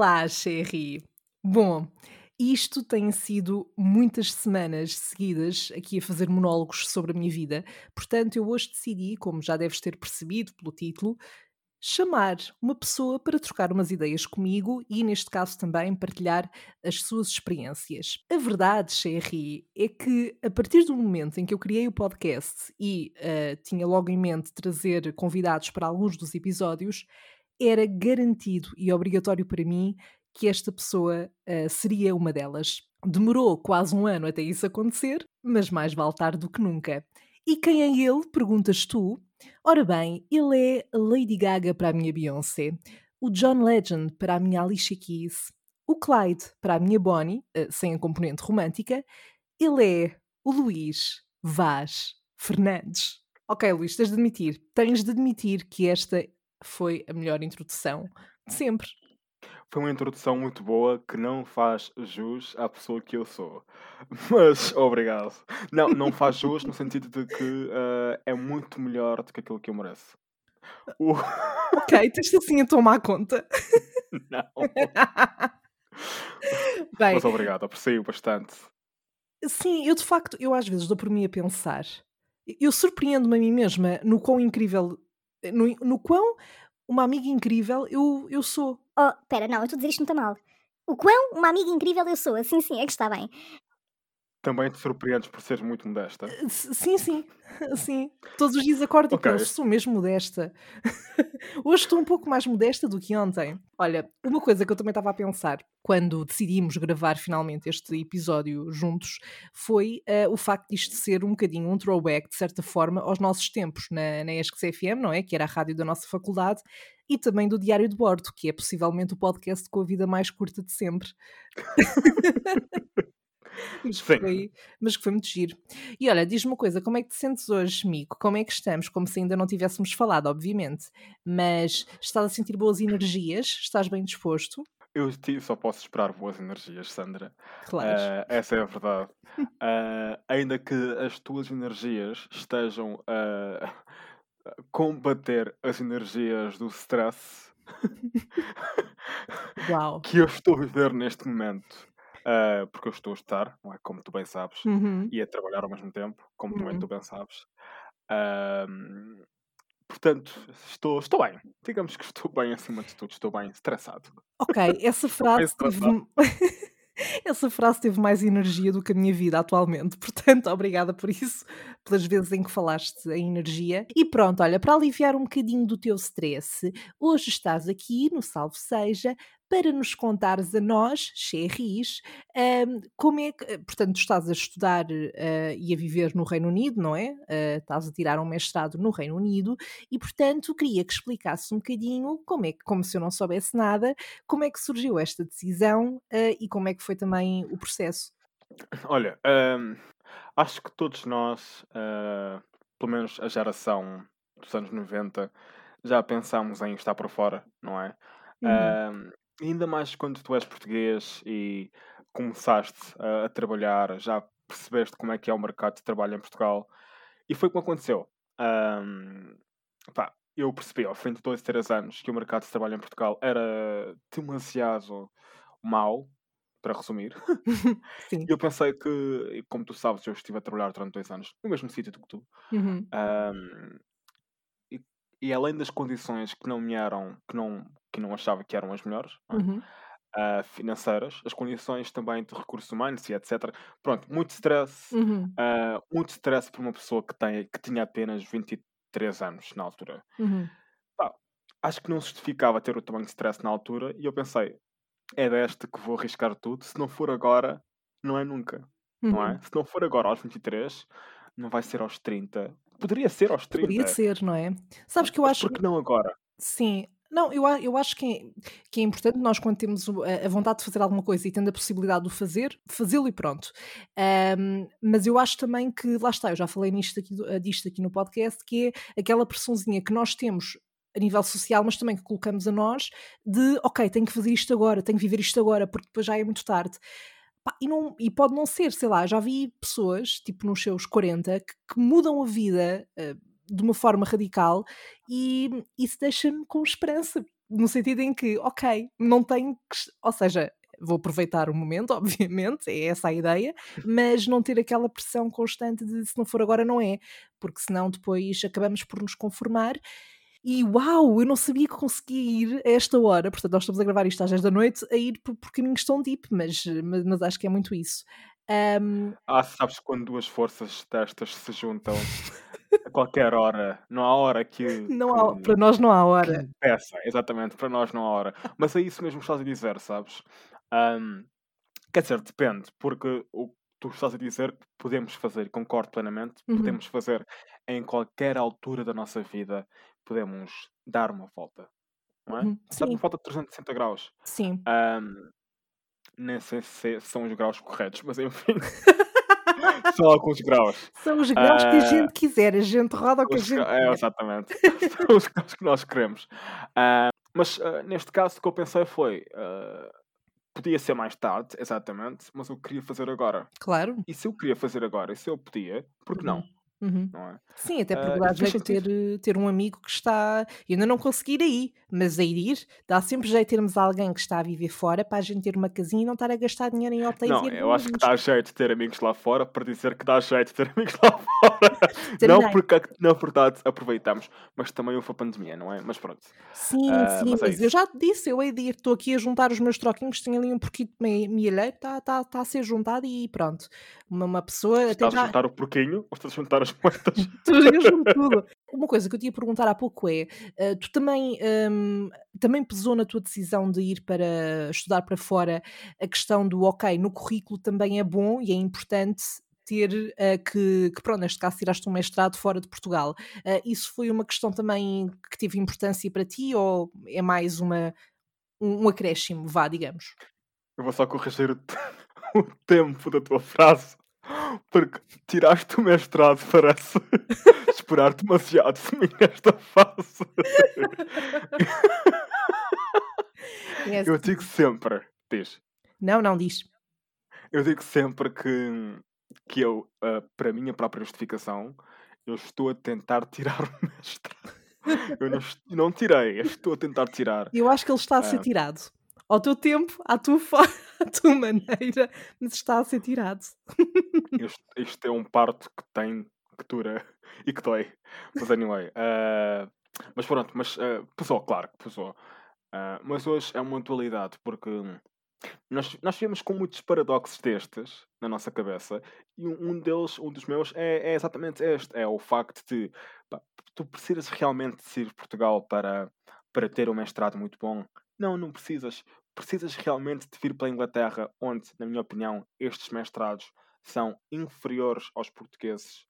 Olá, Sherry! Bom, isto tem sido muitas semanas seguidas aqui a fazer monólogos sobre a minha vida, portanto, eu hoje decidi, como já deves ter percebido pelo título, chamar uma pessoa para trocar umas ideias comigo e, neste caso, também partilhar as suas experiências. A verdade, Sherry, é que a partir do momento em que eu criei o podcast e uh, tinha logo em mente trazer convidados para alguns dos episódios, era garantido e obrigatório para mim que esta pessoa uh, seria uma delas. Demorou quase um ano até isso acontecer, mas mais vale tarde do que nunca. E quem é ele? Perguntas tu. Ora bem, ele é Lady Gaga para a minha Beyoncé, o John Legend para a minha Alicia Keys, o Clyde para a minha Bonnie, uh, sem a componente romântica. Ele é o Luís Vaz Fernandes. Ok, Luís, tens de admitir, tens de admitir que esta foi a melhor introdução de sempre. Foi uma introdução muito boa que não faz jus à pessoa que eu sou. Mas obrigado. Não, não faz jus no sentido de que uh, é muito melhor do que aquilo que eu mereço. Uh. Ok, tens assim a tomar conta. não. Bem, Mas obrigado, aprecio bastante. Sim, eu de facto, eu às vezes dou por mim a pensar. Eu surpreendo-me a mim mesma no quão incrível no, no quão uma amiga incrível eu, eu sou. Oh, pera, não, eu estou a dizer isto muito mal. O quão uma amiga incrível eu sou. Sim, sim, é que está bem. Também te surpreendes por seres muito modesta. Eh, sim, sim, sim. Todos os dias acordo okay. e penso, sou mesmo modesta. Hoje estou um pouco mais modesta do que ontem. Olha, uma coisa que eu também estava a pensar quando decidimos gravar finalmente este episódio juntos foi uh, o facto de isto ser um bocadinho um throwback, de certa forma, aos nossos tempos na, na ESC FM, não é? Que era a rádio da nossa faculdade, e também do Diário de Bordo, que é possivelmente o podcast com a vida mais curta de sempre. mas, foi, mas que foi muito giro. E olha, diz-me uma coisa, como é que te sentes hoje, Mico? Como é que estamos? Como se ainda não tivéssemos falado, obviamente. Mas estás a sentir boas energias? Estás bem disposto? Eu só posso esperar boas energias, Sandra. Claro. Uh, essa é a verdade. uh, ainda que as tuas energias estejam a combater as energias do stress que eu estou a viver neste momento. Uh, porque eu estou a estar, não é? Como tu bem sabes, uhum. e a trabalhar ao mesmo tempo, como uhum. também tu bem sabes. Uh, portanto, estou, estou bem. Digamos que estou bem acima de tudo, estou bem estressado. Ok, essa frase teve... Essa frase teve mais energia do que a minha vida atualmente, portanto, obrigada por isso, pelas vezes em que falaste em energia. E pronto, olha, para aliviar um bocadinho do teu stress, hoje estás aqui no Salve Seja para nos contares a nós, Xerris, um, como é que, eh, portanto, estás a estudar uh, e a viver no Reino Unido, não é? Uh, estás a tirar um mestrado no Reino Unido e, portanto, queria que explicasse um bocadinho como é que, como se eu não soubesse nada, como é que surgiu esta decisão uh, e como é que foi também o processo. Olha, um, acho que todos nós, pelo menos a geração dos anos 90, já pensámos em estar por fora, não é? Uhum. Ainda mais quando tu és português e começaste a, a trabalhar, já percebeste como é que é o mercado de trabalho em Portugal. E foi como aconteceu. Um, pá, eu percebi ao fim de dois, três anos que o mercado de trabalho em Portugal era demasiado mau, para resumir. Sim. E eu pensei que, como tu sabes, eu estive a trabalhar durante dois anos no mesmo sítio que tu. Uhum. Um, e, e, além das condições que não me eram, que não, que não achava que eram as melhores, é? uhum. uh, financeiras, as condições também de recursos humanos e etc. Pronto, muito stress, uhum. uh, muito stress para uma pessoa que, tem, que tinha apenas 23 anos na altura. Uhum. acho que não justificava ter o tamanho de stress na altura e eu pensei, é desta que vou arriscar tudo, se não for agora, não é nunca. Não é? Uhum. Se não for agora aos 23, não vai ser aos 30. Poderia ser aos 30. Poderia ser, não é? Sabes que eu acho. Porque não agora? Sim, não, eu, eu acho que é, que é importante nós, quando temos a, vontade de fazer alguma coisa e tendo a possibilidade de o fazer, fazê-lo e pronto. Um, mas eu acho também que, lá está, eu já falei nisto aqui, disto aqui no podcast, que é aquela pressãozinha que nós temos a nível social, mas também que colocamos a nós, de ok, tenho que fazer isto agora, tenho que viver isto agora, porque depois já é muito tarde. E, não, e, pode não ser, sei lá, já vi pessoas, tipo nos seus 40, que, que mudam a vida uh, de uma forma radical e isso deixa-me com esperança, no sentido em que, ok, não tenho que. Ou seja, vou aproveitar o momento, obviamente, é essa a ideia, mas não ter aquela pressão constante de se não for agora, não é, porque senão depois acabamos por nos conformar. E uau, eu não sabia que conseguia ir a esta hora, portanto, nós estamos a gravar isto às 10 da noite, a ir por, por caminhos tão deep, mas, mas, mas acho que é muito isso. Um... Ah, sabes quando duas forças destas se juntam a qualquer hora, não há hora que. Não há, para nós não há hora. Peça, exatamente, para nós não há hora. Mas é isso mesmo que estás a dizer, sabes? Um, quer dizer, depende, porque o que tu estás a dizer podemos fazer, concordo plenamente, Uhum. podemos fazer em qualquer altura da nossa vida, podemos dar uma volta, não é? Uhum. Dar uma volta de 360 graus. sim. Um, nem sei se são os graus corretos, mas enfim, são alguns graus. São os graus que a Ah, gente quiser, a gente roda o que a gente é, exatamente. São os graus que nós queremos. Ah, mas ah, neste caso, o que eu pensei foi: podia ser mais tarde, exatamente, mas eu queria fazer agora. Claro. E se eu queria fazer agora, e se eu podia, por que não? Uhum. Não é? Sim, até porque Ah, dá jeito ter, eh, ter um amigo que está. Eu ainda não consegui ir aí, mas a ir, dá sempre jeito termos alguém que está a viver fora para a gente ter uma casinha e não estar a gastar dinheiro em hotéis Não, e eu acho que dá jeito ter amigos lá fora para dizer que dá jeito ter amigos lá fora. Não porque, na verdade, aproveitamos, mas também houve a pandemia, não é? Mas pronto. Sim, Ah, sim, mas é mas eu já te disse, eu hei de ir, estou aqui a juntar os meus troquinhos, tenho ali um porquinho de mielheiro, está tá, tá a ser juntado e pronto. Uma, uma pessoa Estás a juntar o porquinho ou estás a juntar as moedas? Tu tudo. Uma coisa que eu te ia perguntar há pouco é: eh, tu também, hum, também pesou na tua decisão de ir para estudar para fora a questão do ok, no currículo também é bom e é importante ter eh, que, que, pronto, neste caso tiraste um mestrado fora de Portugal. Eh, isso foi uma questão também que teve importância para ti ou é mais uma, um, um acréscimo, vá, digamos? Eu vou só corrigir o, o tempo da tua frase. Porque tiraste o mestrado, parece esperar demasiado de mim nesta fase. É Eu digo sempre, diz, Não, não diz. eu digo sempre que, que eu, ah, para a minha própria justificação, eu estou a tentar tirar o mestrado. Eu não, não tirei, eu estou a tentar tirar. Eu acho que ele está a ser Ah. tirado. Ao teu tempo, à tua, fo- à tua maneira, mas está a ser tirado. Isto, isto é um parto que tem, que dura e que dói. Mas anyway. ah, mas pronto, mas ah, pesou, claro que pesou. Ah, mas hoje é uma dualidade, porque nós, nós vivemos com muitos paradoxos destes na nossa cabeça, e um, deles, um dos meus, é, é exatamente este: é o facto de pá, tu precisas realmente de ir Portugal para, para ter um mestrado muito bom. Não, não precisas. Precisas realmente de vir para a Inglaterra, onde, na minha opinião, estes mestrados são inferiores aos portugueses.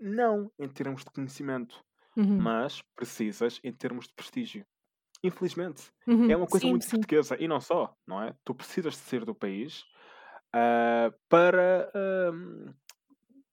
Não em termos de conhecimento, Uhum, mas precisas em termos de prestígio. Infelizmente. uhum, É uma coisa sim, muito sim. portuguesa e não só, não é? Tu precisas de sair do país ah, para, ahm,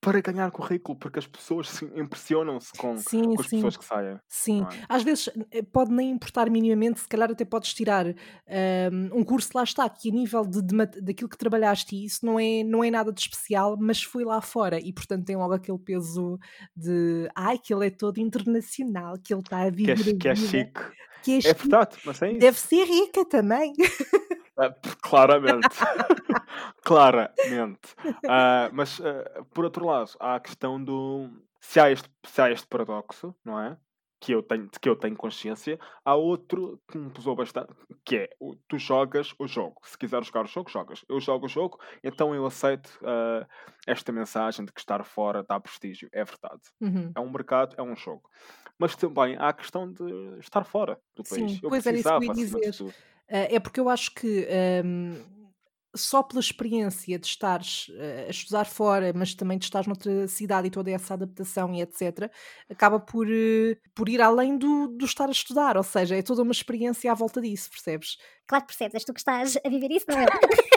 para ganhar currículo, porque as pessoas se impressionam-se com, Sim, com as sim. pessoas que saem, Sim, é? às vezes eh, pode nem importar minimamente, se calhar até podes tirar ahm, um curso lá está, que a nível de, de daquilo que trabalhaste, e isso não é, não é nada de especial, mas foi lá fora e portanto tem logo aquele peso de ai, que ele é todo internacional, que ele está a Que é, viver que é chique. que é É verdade, mas é deve isso. ser rica também. Ah, claramente. claramente. Ah, mas, ah, por outro lado, há a questão do. Se há, este, se há este paradoxo, não é? Que eu, tenho, de que eu tenho consciência, há outro que me pesou bastante, que é tu jogas o jogo. Se quiseres jogar o jogo, jogas. Eu jogo o jogo, então eu aceito ah, esta mensagem de que estar fora dá prestígio. É verdade. Uhum. É um mercado, é um jogo. Mas também há a questão de estar fora do país. Sim, Eu pois era isso que eu ia dizer. Eh, é porque eu acho que hum, só pela experiência de estares eh, a estudar fora, mas também de estares noutra cidade e toda essa adaptação e etc., acaba por, eh, por ir além do, do estar a estudar, ou seja, é toda uma experiência à volta disso, percebes? Claro que percebes, és tu que estás a viver isso, não é?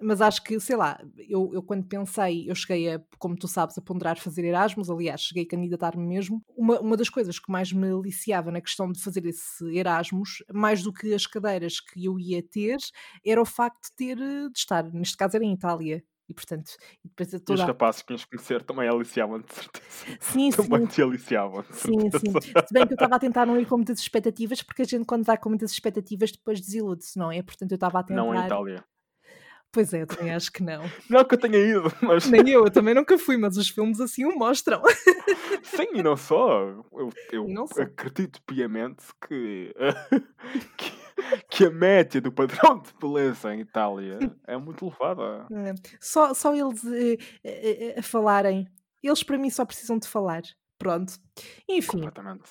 Mas acho que, sei lá, eu, eu quando pensei, eu cheguei a, como tu sabes, a ponderar fazer Erasmus, aliás, cheguei a candidatar-me mesmo. Uma, uma das coisas que mais me aliciava na questão de fazer esse Erasmus, mais do que as cadeiras que eu ia ter, era o facto de ter, eh, de estar, neste caso era em Itália. E portanto, e depois E os toda a... rapazes que ias conhecer também aliciavam de certeza. Sim, Também sim, te aliciavam, de sim, sim. Se bem que eu estava a tentar não ir com muitas expectativas, porque a gente quando vai com muitas expectativas depois desilude-se, não é? Portanto, eu estava a Não em tentar... Itália. Pois é, também acho que não. Não que eu tenha ido, mas Nem eu, eu também nunca fui, mas os filmes assim o mostram. sim, e não só. Eu, eu não acredito piamente que, que, que a média do padrão de beleza em Itália é muito elevada. É, Só, só eles eh, eh, eh, a falarem. Eles para mim só precisam de falar. Pronto. Enfim, Completamente.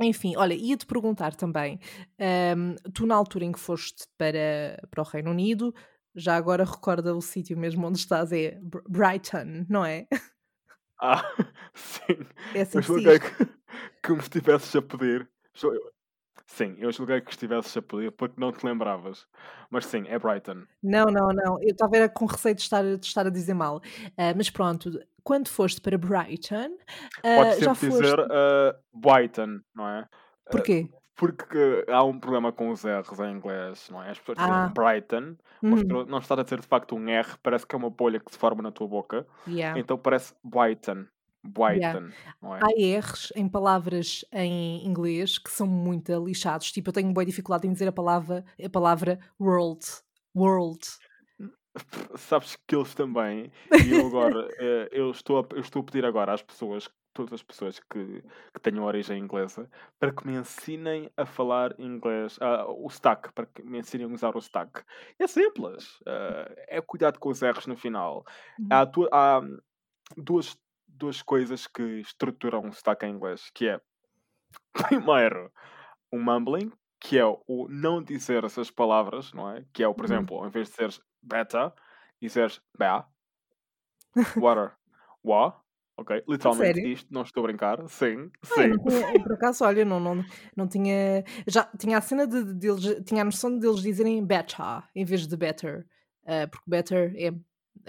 enfim, olha, ia-te perguntar também. ahm, tu, na altura em que foste para, para o Reino Unido, já agora recorda o sítio mesmo onde estás, é Br- Brighton, não é? Ah, sim. É assim Eu julguei que, que me estivesses a pedir. Sim, eu julguei que estivesses a pedir porque não te lembravas. Mas sim, é Brighton. Não, não, não. Eu estava com receio de estar, de estar a dizer mal. Ah, mas pronto, quando foste para Brighton, ah, Podes já sempre foste. dizer uh, Brighton, não é? Uh, Porquê? Porque há um problema com os R's em inglês, não é? As pessoas dizem Ah, Brighton, mas uhum, tu não estás a dizer de facto um R, parece que é uma bolha que se forma na tua boca, yeah. então parece Brighton. Yeah. Brighton, não é? Há R's em palavras em inglês que são muito lixados. Tipo, eu tenho boa dificuldade em dizer a palavra, a palavra world. World. Sabes que eles também, e eu agora, eh, eu estou, a, eu estou a pedir agora às pessoas, todas as pessoas que, que tenham origem inglesa, para que me ensinem a falar inglês, ah, o stack, para que me ensinem a usar o stack. É simples, ah, é cuidado com os erros no final. Uhum. Há, du- há duas, duas coisas que estruturam o stack em inglês, que é, primeiro, o mumbling, que é o não dizer essas palavras, não é? Que é o, por Uhum. exemplo, ao invés de dizeres beta, dizeres ba, water, wa, ok? Literalmente sério? isto, não estou a brincar, sim, Ah, sim. não tinha, por acaso, olha, não, não, não tinha. Já tinha a cena de, de eles, tinha a noção de eles dizerem better em vez de better, ah, porque better é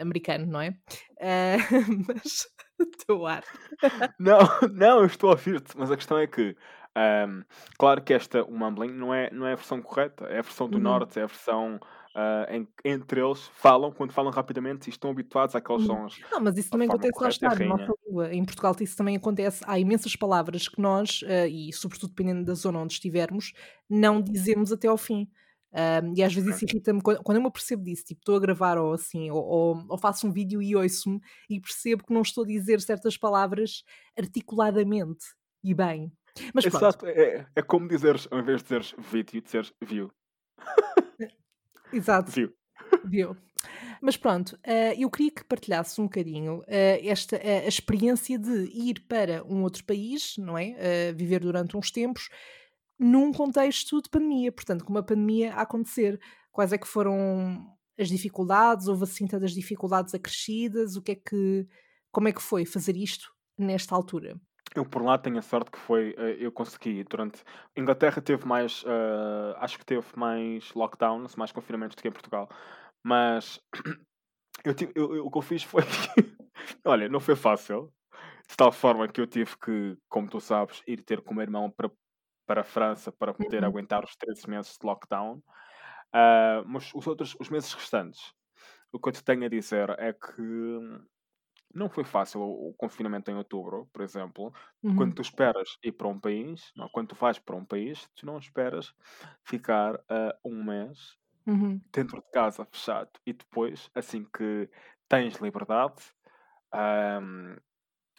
americano, não é? Ah, mas estou a ar. Não, não, eu estou a ouvir-te, mas a questão é que, ahm, claro que esta, o mumbling, não é, não é a versão correta, é a versão do Uhum, norte, é a versão ah, em entre eles falam, quando falam rapidamente e estão habituados àqueles uhum. sons. Não, mas isso também acontece lá está, na nossa língua. Em Portugal isso também acontece. Há imensas palavras que nós, ah, e sobretudo dependendo da zona onde estivermos, não dizemos até ao fim. Ah, e às vezes isso irrita-me quando, quando eu me apercebo disso, tipo, estou a gravar ou assim, ou, ou- ou faço um vídeo e ouço-me e percebo que não estou a dizer certas palavras articuladamente e bem. Mas Exato, é, é como dizeres, ao invés de dizeres vídeo, dizeres view. exato, View. viu. Mas pronto, ah, eu queria que partilhasse um bocadinho ah, esta ah, a experiência de ir para um outro país, não é? Viver durante uns tempos num contexto de pandemia, portanto, com uma pandemia a acontecer. Quais é que foram as dificuldades? Houve assim tantas dificuldades acrescidas? O que é que, como é que foi fazer isto nesta altura? Eu por lá tenho a sorte que foi, eh, eu consegui durante. Inglaterra teve mais, eh, acho que teve mais lockdowns, mais confinamentos do que em Portugal. Mas eu tive, eu- eu- o que eu fiz foi. Olha, não foi fácil. De tal forma que eu tive que, como tu sabes, ir ter com o meu irmão para, para a França para poder Uhum. aguentar os 13 meses de lockdown. Ah, mas os outros, os meses restantes, o que eu te tenho a dizer é que não foi fácil o, o confinamento em outubro, por exemplo. Quando Uhum. tu esperas ir para um país, não, quando tu vais para um país, tu não esperas ficar ah, um mês Uhum. dentro de casa fechado e depois, assim que tens liberdade, ahm,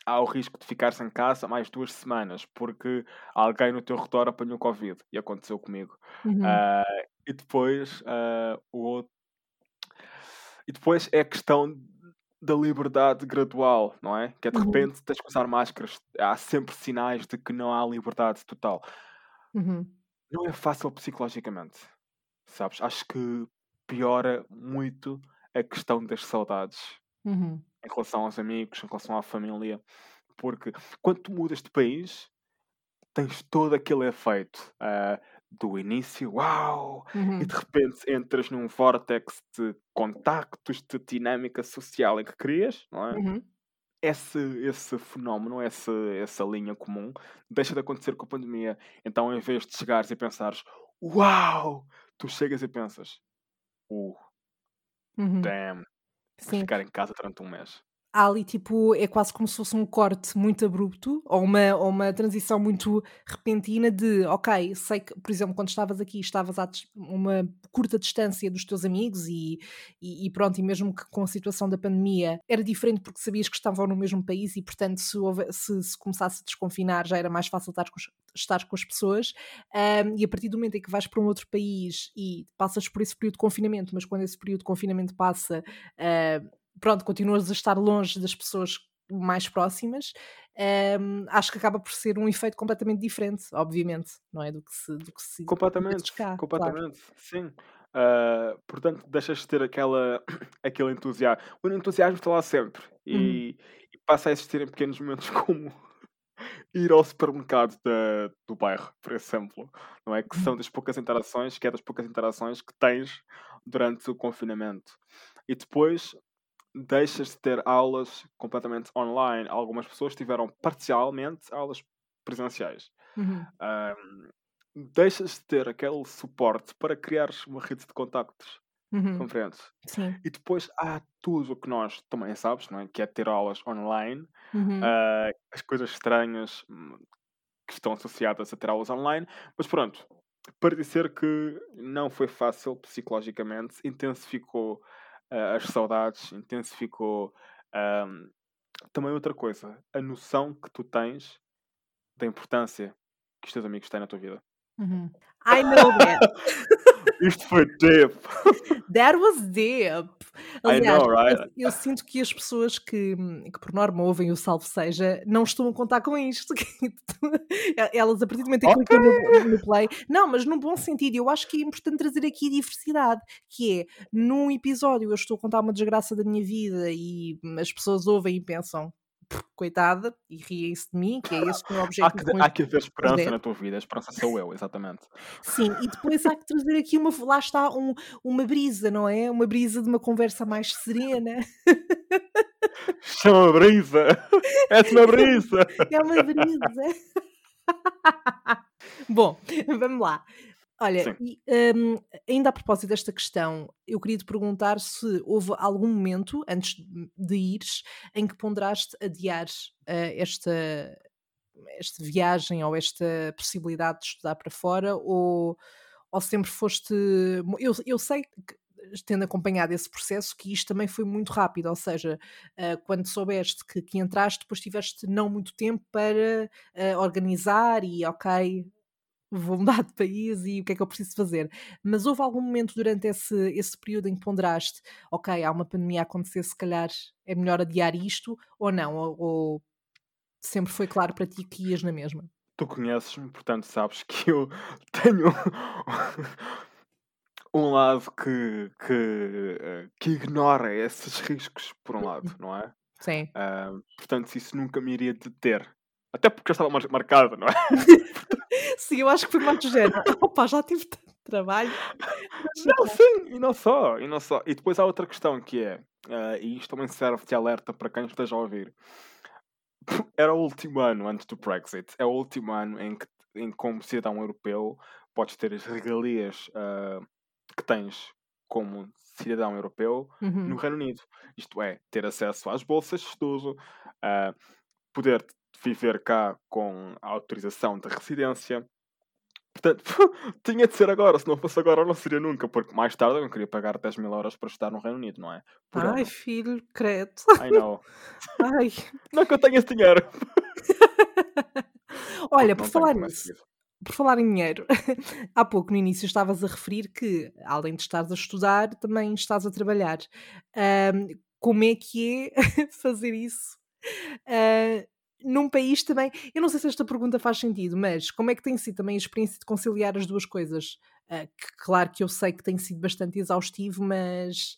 há o risco de ficares em casa mais duas semanas porque alguém no teu redor apanhou Covid e aconteceu comigo. Uhum. Ah, e depois ah, o outro. E depois é a questão da liberdade gradual, não é? Que é de Uhum. repente tens que usar máscaras. Há sempre sinais de que não há liberdade total. Uhum. Não é fácil psicologicamente, sabes? Acho que piora muito a questão das saudades Uhum. em relação aos amigos, em relação à família. Porque quando tu mudas de país, tens todo aquele efeito ah, do início, uau! E Uhum. de repente entras num vórtex de contactos, de dinâmica social em que crias, não é? Uhum. Esse, esse fenómeno, essa, essa linha comum, deixa de acontecer com a pandemia. Então, em vez de chegares e pensares, uau! Tu chegas e pensas, uh, Uhum. damn, Sim. Ficar em casa durante um mês há ali tipo, é quase como se fosse um corte muito abrupto ou uma, ou uma transição muito repentina de, ok, sei que, por exemplo, quando estavas aqui, estavas a uma curta distância dos teus amigos e, e, e, pronto, e mesmo que com a situação da pandemia era diferente porque sabias que estavam no mesmo país e, portanto, se, houve, se, se começasse a desconfinar já era mais fácil estar com, estar com as pessoas. Um, e a partir do momento em que vais para um outro país e passas por esse período de confinamento, mas quando esse período de confinamento passa, uh, pronto, continuas a estar longe das pessoas mais próximas, um, acho que acaba por ser um efeito completamente diferente, obviamente, não é? Do que se, do que se completamente, cá, completamente, claro. sim. Uh, portanto, deixas de ter aquela, aquele entusiasmo. O entusiasmo está lá sempre e, uhum. e, passa a existir em pequenos momentos como ir ao supermercado da, do bairro, por exemplo, não é? Que são uhum. das poucas interações, que é das poucas interações que tens durante o confinamento. E depois deixas de ter aulas completamente online. Algumas pessoas tiveram parcialmente aulas presenciais. Uhum. Um, deixas de ter aquele suporte para criar uma rede de contactos. Uhum. Compreendes? Sim. E depois há tudo o que nós também sabes, não é? Que é ter aulas online, uhum. uh, as coisas estranhas hum, que estão associadas a ter aulas online, mas pronto, para dizer que não foi fácil psicologicamente, intensificou uh, as saudades, intensificou. Um, também outra coisa, a noção que tu tens da importância que os teus amigos têm na tua vida. Uhum. I know that. Isto foi deep. That was deep. Aliás, I know, right? eu, eu, sinto que as pessoas que, que por norma ouvem o Salve Seja não estão a contar com isto. Elas, a partir do momento em que okay. clicam no, no, play, não, mas num bom sentido, eu acho que é importante trazer aqui diversidade, que é num episódio eu estou a contar uma desgraça da minha vida e as pessoas ouvem e pensam coitada, e riem-se de mim, que é esse o meu objetivo. há, que, há que haver esperança na tua vida, a esperança sou eu, exatamente. Sim, e depois há que trazer aqui uma, lá está, um, uma brisa, não é? Uma brisa de uma conversa mais serena. Chama brisa! É uma brisa! É uma brisa! Bom, vamos lá. Olha, e, um, ainda a propósito desta questão, eu queria te perguntar se houve algum momento, antes de ires, em que ponderaste adiar uh, esta, esta viagem ou esta possibilidade de estudar para fora, ou, ou sempre foste. Eu, eu sei que tendo acompanhado esse processo, que isto também foi muito rápido, ou seja, uh, quando soubeste que, que, entraste, depois tiveste não muito tempo para uh, organizar e, ok, vou mudar de país e o que é que eu preciso fazer. Mas houve algum momento durante esse, esse período em que ponderaste, ok, há uma pandemia a acontecer, se calhar é melhor adiar isto, ou não? Ou, ou sempre foi claro para ti que ias na mesma? Tu conheces-me, portanto sabes que eu tenho um lado que, que, que ignora esses riscos, por um lado, não é? Sim. Uh, portanto, isso nunca me iria deter. Até porque já estava marcado, não é? sim, eu acho que foi mais do género. Opa, já tive tanto trabalho. Não, sim, e não só, e não só. E depois há outra questão que é, uh, e isto também serve de alerta para quem esteja a ouvir. Era o último ano antes do Brexit. É o último ano em que, em, como cidadão europeu, podes ter as regalias uh, que tens como cidadão europeu uhum. no Reino Unido. Isto é, ter acesso às bolsas de estudo, uh, poder viver cá com autorização de residência. Portanto, tinha de ser agora, se não fosse agora não seria nunca, porque mais tarde eu não queria pagar 10 mil euros para estudar no Reino Unido, não é? Por Ai, ano. filho, credo. I know. Ai. Não que eu tenha esse dinheiro. Olha, por falar nisso, por falar em dinheiro, há pouco no início estavas a referir que, além de estares a estudar, também estás a trabalhar. Um, como é que é fazer isso? Uh, num país também. Eu não sei se esta pergunta faz sentido, mas como é que tem sido também a experiência de conciliar as duas coisas? Uh, que, claro que eu sei que tem sido bastante exaustivo, mas,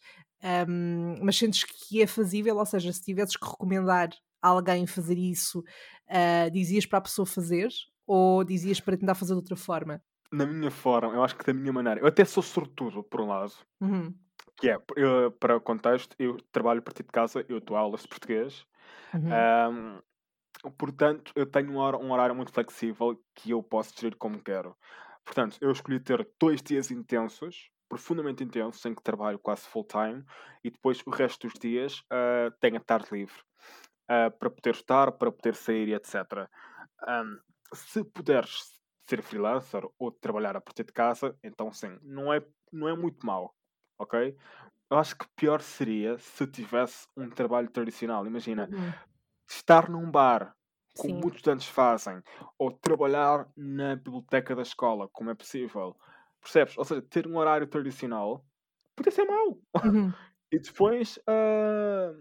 um, mas sentes que é fazível? Ou seja, se tivesses que recomendar a alguém fazer isso, uh, dizias para a pessoa fazer ou dizias para tentar fazer de outra forma? Na minha forma, eu acho que da minha maneira. Eu até sou sortudo, por um lado. Uhum. Que é, eu, para o contexto, eu trabalho a partir de casa, eu dou aulas de português. Uhum. Um, Portanto, eu tenho um horário muito flexível que eu posso gerir como quero. Portanto, eu escolhi ter dois dias intensos profundamente intenso, em que trabalho quase full time, e depois o resto dos dias uh, tenho a tarde livre uh, para poder estar, para poder sair e etc. Um, se puderes ser freelancer ou trabalhar a partir de casa, então sim, não é, não é muito mal, ok? Eu acho que pior seria se tivesse um trabalho tradicional. Imagina, Uhum. Estar num bar, como Sim. muitos estudantes fazem, ou trabalhar na biblioteca da escola, como é possível. Percebes? Ou seja, ter um horário tradicional podia ser mau. Uhum. E depois, ah,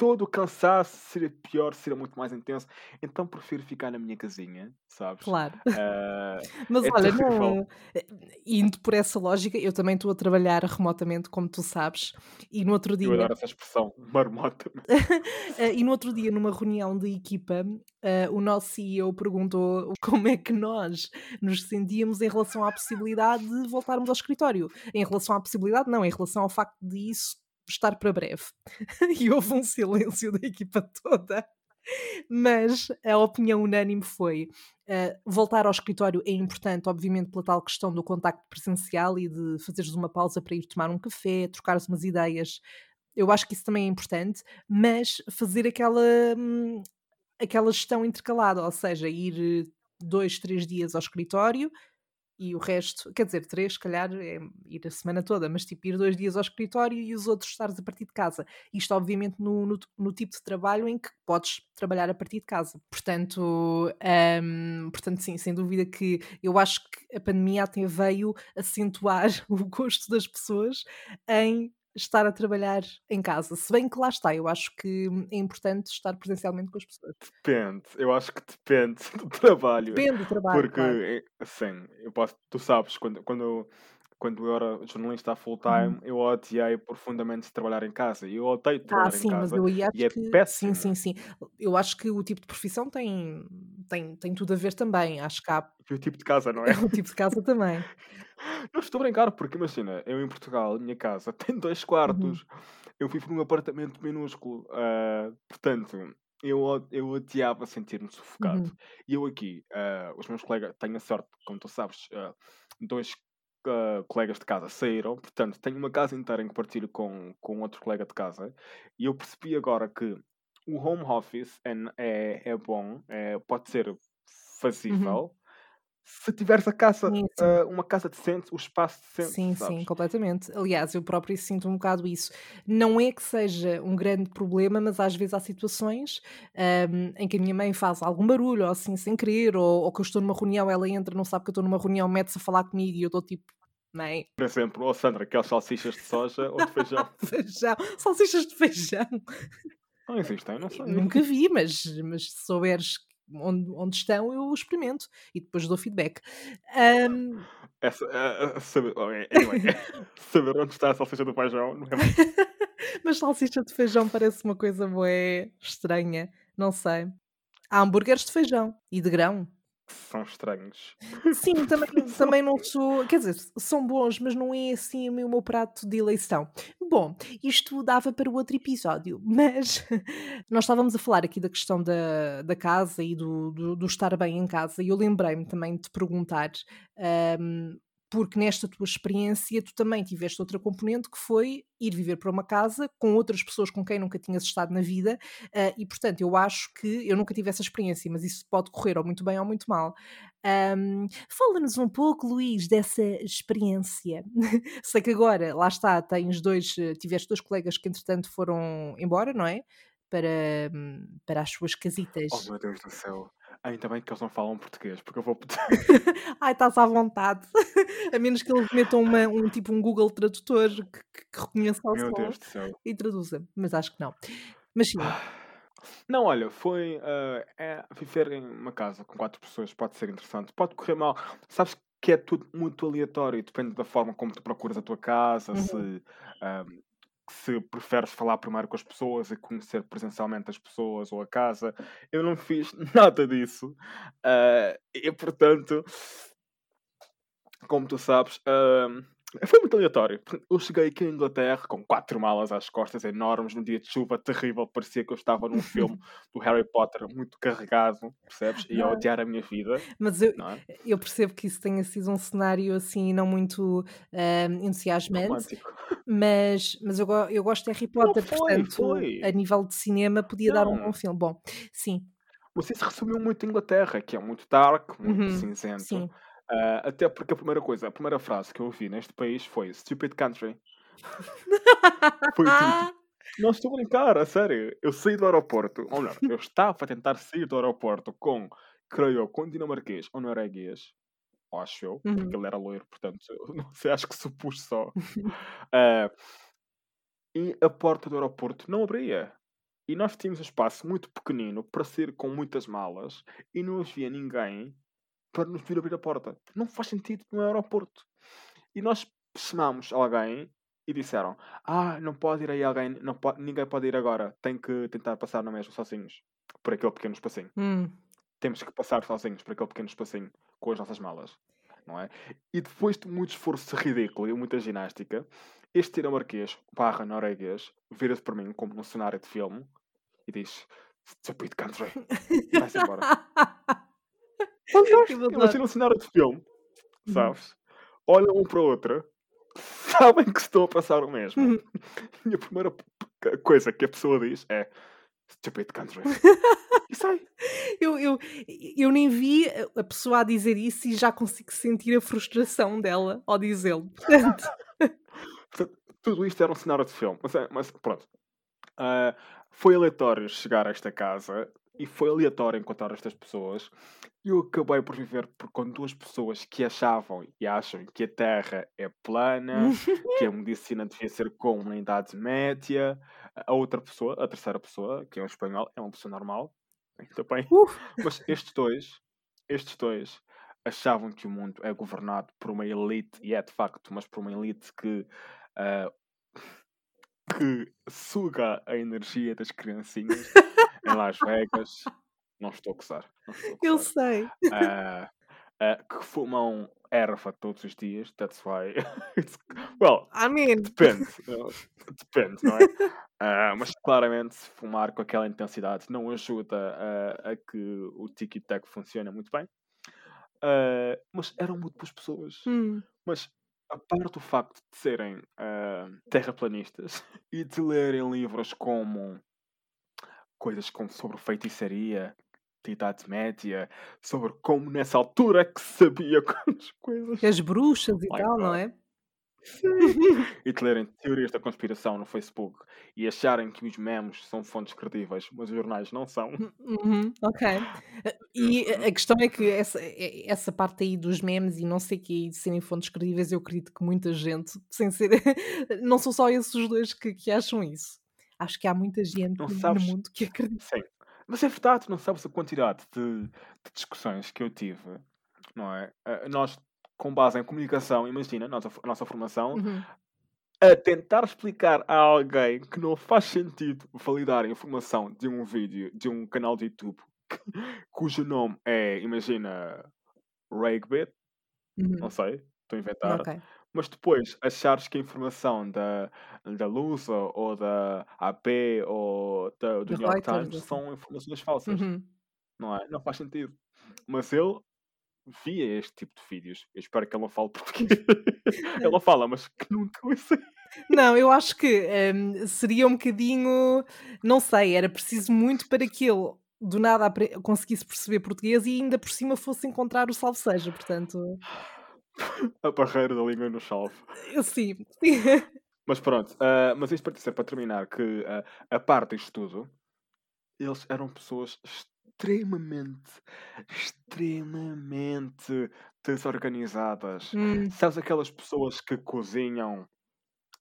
todo o cansaço seria pior, seria muito mais intenso. Então prefiro ficar na minha casinha, sabes? Claro. Ah, Mas é olha, não, eh, indo por essa lógica, eu também estou a trabalhar remotamente, como tu sabes, e no outro eu dia, adoro essa expressão, marmota. eh, e no outro dia, numa reunião de equipa, eh, o nosso CEO perguntou como é que nós nos sentíamos em relação à possibilidade de voltarmos ao escritório. Em relação à possibilidade, não, em relação ao facto de isso estar para breve. E houve um silêncio da equipa toda. Mas a opinião unânime foi uh, voltar ao escritório é importante, obviamente, pela tal questão do contacto presencial e de fazeres uma pausa para ir tomar um café, trocares umas ideias. Eu acho que isso também é importante, mas fazer aquela, hum, aquela gestão intercalada, ou seja, ir eh, dois, três dias ao escritório e o resto, quer dizer, três, se calhar, é ir a semana toda, mas tipo ir dois dias ao escritório e os outros estares a partir de casa. Isto, obviamente, no, no, no tipo de trabalho em que podes trabalhar a partir de casa. Portanto, hum, portanto, sim, sem dúvida que eu acho que a pandemia até veio acentuar o gosto das pessoas em estar a trabalhar em casa. Se bem que lá está, eu acho que é importante estar presencialmente com as pessoas. Depende, eu acho que depende do trabalho. Depende do trabalho, Porque, claro. assim, eu posso, tu sabes, quando, quando, eu- quando eu era jornalista full Uhum. time, eu odiei profundamente trabalhar em casa. Eu odeio Ah, trabalhar em sim, mas casa eu aí acho e é que sim, péssimo. sim, sim. Eu acho que o tipo de profissão tem, tem, tem tudo a ver também. Acho que há E o tipo de casa, não é? o tipo de casa também. Não estou a brincar, porque imagina, eu em Portugal, minha casa tem dois Uhum. quartos, eu vivo num apartamento minúsculo, ah, portanto, eu, eu odiava sentir-me sufocado. Uhum. E eu aqui, ah, os meus colegas, tenho a sorte, como tu sabes, ah, dois ah, colegas de casa saíram, portanto, tenho uma casa inteira em que partilho com, com outro colega de casa, e eu percebi agora que o home office é, é, é bom, é, pode ser Uhum. Se tiveres a casa, Sim, sim. ah, uma casa decente, o espaço decente, Sim, sim, sabes? completamente. Aliás, eu próprio sinto um bocado isso. Não é que seja um grande problema, mas às vezes há situações ahm, em que a minha mãe faz algum barulho, ou assim, sem querer, ou, ou que eu estou numa reunião, ela entra, não sabe que eu estou numa reunião, mete-se a falar comigo e eu estou tipo, mãe, Por exemplo, oh Sandra, aquelas salsichas de soja ou de feijão. feijão, salsichas de feijão. Não existem, não sei. Nunca vi, mas, mas se souberes onde, onde estão, eu experimento e depois dou feedback. Ahm, Essa, eh, saber, anyway, saber onde está a salsicha do feijão não é muito mas salsicha de feijão parece uma coisa bué estranha, não sei. Há hambúrgueres de feijão e de grão. São estranhos. Sim, também, também não sou. Quer dizer, são bons, mas não é assim o meu, prato de eleição. Bom, isto dava para o outro episódio, mas nós estávamos a falar aqui da questão da, da casa e do, do, do estar bem em casa, e eu lembrei-me também de perguntar. ahm, porque nesta tua experiência tu também tiveste outra componente que foi ir viver para uma casa com outras pessoas com quem nunca tinhas estado na vida ah, e portanto eu acho que eu nunca tive essa experiência, mas isso pode correr ou muito bem ou muito mal. Ahm, Fala-nos um pouco, Luís, dessa experiência. Sei que agora, lá está, tens dois, eh, tiveste dois colegas que entretanto foram embora, não é? Para, hum, para as suas Oh casitas. meu Deus do céu. Ainda bem que eles não falam português, porque eu vou. Ai, estás à vontade. A menos que eles metam uma- um tipo um Google Tradutor que, que, reconheça o Meu som Deus do céu. e traduza, mas acho que não. Mas sim, Não, olha, foi ah, é, viver em uma casa com quatro pessoas pode ser interessante, pode correr mal. Sabes que é tudo muito aleatório, depende da forma como tu procuras a tua casa, Uhum. se, ah, se preferes falar primeiro com as pessoas e conhecer presencialmente as pessoas ou a casa. Eu não fiz nada disso. ah, e portanto, como tu sabes, ah, Foi muito aleatório. Eu cheguei aqui em Inglaterra com quatro malas às costas enormes, num dia de chuva terrível. Parecia que eu estava num filme do Harry Potter muito carregado, percebes? E a Não. odiar a minha vida, Mas eu, não é? eu percebo que isso tenha sido um cenário assim não muito ahm, entusiasmante, Romântico. mas, mas eu, eu gosto de Harry Não Potter, foi, portanto, foi. a nível de cinema podia dar um bom Não. filme. Bom, sim, Mas isso resumiu muito a Inglaterra, que é muito dark, muito uhum, cinzento. sim. Ah, até porque a primeira coisa, a primeira frase que eu ouvi neste país foi Stupid Country. Foi tipo, não estou a brincar, a sério. Eu saí do aeroporto, ou melhor, eu estava a tentar sair do aeroporto com, creio eu, com dinamarquês ou norueguês, acho eu, porque Uhum. ele era loiro, portanto, não sei, acho que supus só. Ah, e a porta do aeroporto não abria. E nós tínhamos um espaço muito pequenino para sair com muitas malas e não havia ninguém para nos vir abrir a porta. Não faz sentido no aeroporto. E nós chamámos alguém e disseram: Ah, não pode ir aí alguém, não pode, ninguém pode ir agora, tem que tentar passar na mesma sozinhos, por aquele pequeno espacinho. Hum. Temos que passar sozinhos por aquele pequeno espacinho com as nossas malas, não é? E depois de muito esforço ridículo e muita ginástica, este dinamarquês barra norueguês vira-se para mim como num cenário de filme e diz: Stupid country. Vai-se embora. Imagina um cenário de filme, Uhum. sabes? Olham um para o outro, sabem que estão a passar o mesmo. Uhum. E a primeira coisa que a pessoa diz é Stupid country. E sai. Eu, eu, eu nem vi a- pessoa a dizer isso e já consigo sentir a frustração dela ao dizê-lo. Portanto, tudo isto era um cenário de filme. Mas, é- mas pronto. Ah, foi aleatório chegar a esta casa e foi aleatório encontrar estas pessoas. E eu acabei por viver por, com duas pessoas que achavam e acham que a Terra é plana, que a medicina devia ser como na Idade Média. A outra pessoa, a terceira pessoa, que é um espanhol, é uma pessoa normal. Ainda bem. Mas estes dois, estes dois achavam que o mundo é governado por uma elite, e é de facto, mas por uma elite que, ah, que suga a energia das criancinhas em Las Vegas. Não estou a gozar. Eu sei. Ah, ah, que fumam erva todos os dias. That's why. well, I mean, Depende, uh, depende, não é? Ah, mas claramente fumar com aquela intensidade não ajuda a, a que o tic-tac funcione muito bem. Ah, mas eram muito boas pessoas. hum, Mas a parte do facto de serem ah, terraplanistas e de lerem livros como coisas como sobre feitiçaria, de Idade Média, sobre como nessa altura é que se sabia quantas coisas. as bruxas e tal, não é? e de lerem teorias da conspiração no Facebook e acharem que os memes são fontes credíveis, mas os jornais não são. Uhum, ok. E a questão é que essa, essa parte aí dos memes e não sei o que de serem fontes credíveis, eu acredito que muita gente, sem ser. não são só esses os dois que, que acham isso. Acho que há muita gente Não no sabes? mundo que acredita. Sim. Mas é verdade, não sabes a quantidade de, de discussões que eu tive, não é? Ah, Nós, com base em comunicação, imagina, a nossa, a nossa formação, Uhum. a tentar explicar a alguém que não faz sentido validar a informação de um vídeo, de um canal de YouTube, cujo nome é, imagina, Ragbit, Uhum. não sei, estou a inventar. Ok. Mas depois achares que a informação da, da Lusa ou da AP ou da, do New York Times assim. são informações falsas, Uhum. não é? Não faz sentido. Mas ele via este tipo de vídeos. Eu espero que ele não fale português. ele fala, mas que nunca ouço. Não, eu acho que hum, seria um bocadinho. Não sei, era preciso muito para que ele do nada conseguisse perceber português e ainda por cima fosse encontrar o salve seja. Portanto, A barreira da língua no salve. eu sim. Mas pronto, ah, mas isto para dizer, para terminar, que ah, a parte disto tudo, eles eram pessoas extremamente, extremamente desorganizadas. Hum, Sabes aquelas pessoas que cozinham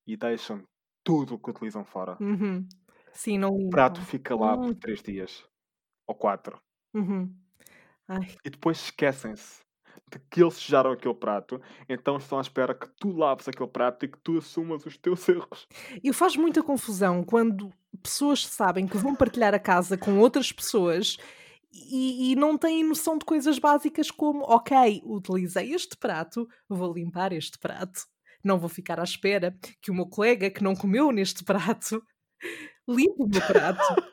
e deixam tudo o que utilizam fora? uhum. Sim, não O prato fica lá por três dias ou quatro. Uhum. E depois esquecem-se de que eles sujaram aquele prato, então estão à espera que tu laves aquele prato e que tu assumas os teus erros. E faz muita confusão quando pessoas sabem que vão partilhar a casa com outras pessoas e, e não têm noção de coisas básicas como, ok, utilizei este prato, vou limpar este prato. não vou ficar à espera que o meu colega que não comeu neste prato limpe o meu prato.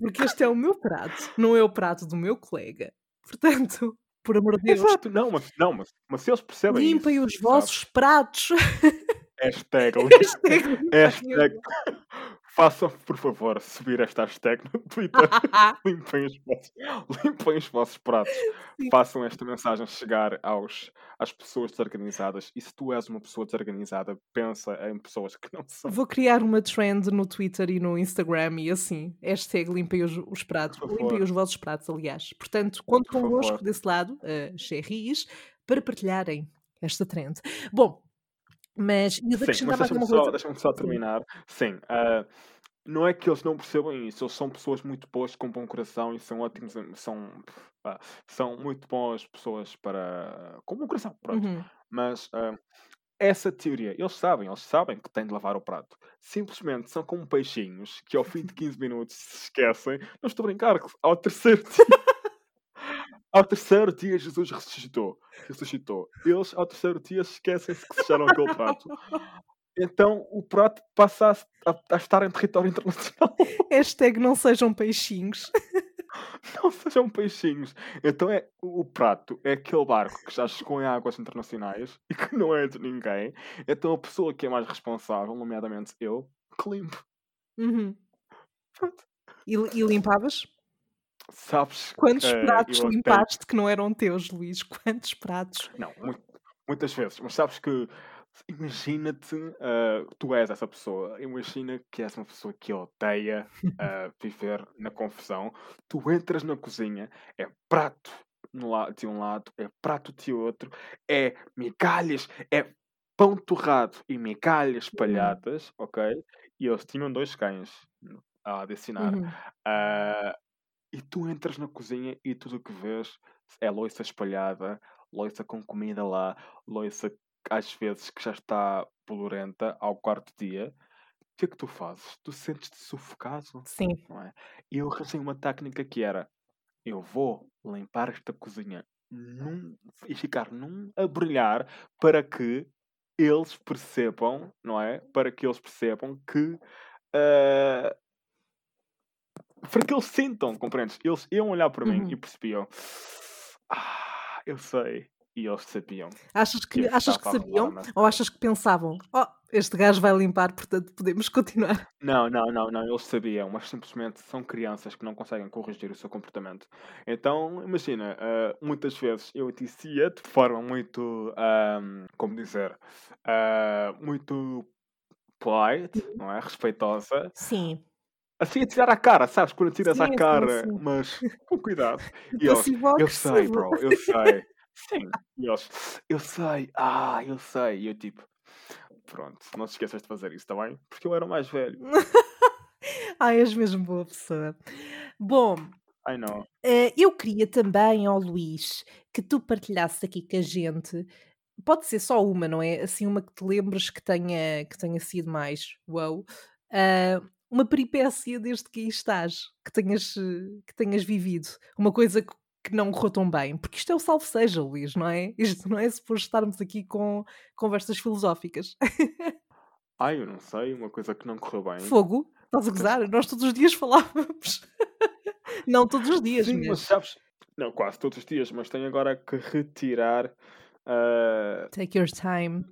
Porque este é o meu prato, não é o prato do meu colega. Portanto, por amor de Deus. Exato, não, mas, não, mas, mas se eles percebem Limpem isso, os vossos pratos. Hashtag, Hashtag hashtag, façam, por favor, subir esta hashtag no Twitter. limpem, os vossos, limpem os vossos pratos. Sim. Façam esta mensagem chegar aos, às pessoas desorganizadas. E se tu és uma pessoa desorganizada, pensa em pessoas que não são. Vou criar uma trend no Twitter e no Instagram e assim. Hashtag limpem os, os pratos. Limpem os vossos pratos, aliás. Portanto, conto Por convosco favor. desse lado, uh, Xerris, para partilharem esta trend. Bom, mas Sim, deixa-me só, deixa só terminar. Sim, ah, não é que eles não percebam isso, eles são pessoas muito boas, com bom coração e são ótimos, são, pá, são muito boas pessoas para. com bom coração, pronto. Uhum. Mas ah, essa teoria, eles sabem, eles sabem que têm de lavar o prato. Simplesmente são como peixinhos que ao fim de 15 minutos se esquecem. Não estou a brincar, ao terceiro dia. Ao terceiro dia Jesus ressuscitou. Ressuscitou. Eles ao terceiro dia esquecem-se que sujaram aquele prato. Então o prato passa a, a- a estar em território internacional. Hashtag não sejam peixinhos. Não sejam peixinhos. Então é o prato é aquele barco que já chegou em águas internacionais e que não é de ninguém. Então a pessoa que é mais responsável, nomeadamente eu, que limpo. Uhum. Pronto. E, e limpavas? Sabes Quantos eh, pratos eu até- limpaste que não eram teus, Luís? Quantos pratos? Não, mu- muitas vezes. Mas sabes que imagina-te, ah, tu és essa pessoa. Imagina que és uma pessoa que odeia ah, viver na confusão. Tu entras na cozinha, é prato de um lado, é prato de outro, é migalhas, é pão torrado e migalhas espalhadas, ok? E eles tinham dois cães a adicionar. Uhum. Ah, e tu entras na cozinha e tudo o que vês é loiça espalhada, loiça com comida lá, loiça às vezes que já está bolorenta ao quarto dia. O que é que tu fazes? Tu sentes-te sufocado, Sim. não é? E eu arranjei uma técnica que era: eu vou limpar esta cozinha num, e ficar num a brilhar para que eles percebam, não é? Para que eles percebam que. ah, para que eles sintam, compreendes? Eles iam olhar para mim Uhum. e percebiam. Ah, eu sei. E eles sabiam. Achas que, achas que sabiam? Ou achas que pensavam, oh, este gajo vai limpar, portanto podemos continuar? Não, não, não, não, eles sabiam, mas simplesmente são crianças que não conseguem corrigir o seu comportamento. Então, imagina, ah, muitas vezes eu dizia de forma muito, ahm, como dizer, ah, muito polite, não é? Respeitosa, Sim. Assim a tirar a cara, sabes? Quando tiras Sim, sim, cara, sim. mas com cuidado. E Passivo eu sei, bro, eu sei. Sim, e eles, eu sei, ah, eu sei. E eu tipo, pronto, não te esqueças de fazer isso, está bem? Porque eu era o mais velho. Ai, és mesmo boa pessoa. Bom, eh, eu queria também, ó Luís, que tu partilhasses aqui com a gente. Pode ser só uma, não é? Assim, uma que te lembres que tenha, que tenha sido mais wow. ah, uma peripécia desde que aí estás, que tenhas, que tenhas vivido. Uma coisa que, que não correu tão bem. Porque isto é o salve seja, Luís, não é? Isto não é suposto estarmos aqui com conversas filosóficas. Ai, eu não sei, uma coisa que não correu bem. Fogo? Estás a gozar? Nós todos os dias falávamos. não todos os dias, Sim, mas mas. sabes, não, quase todos os dias, mas tenho agora que retirar. ah, Take your time.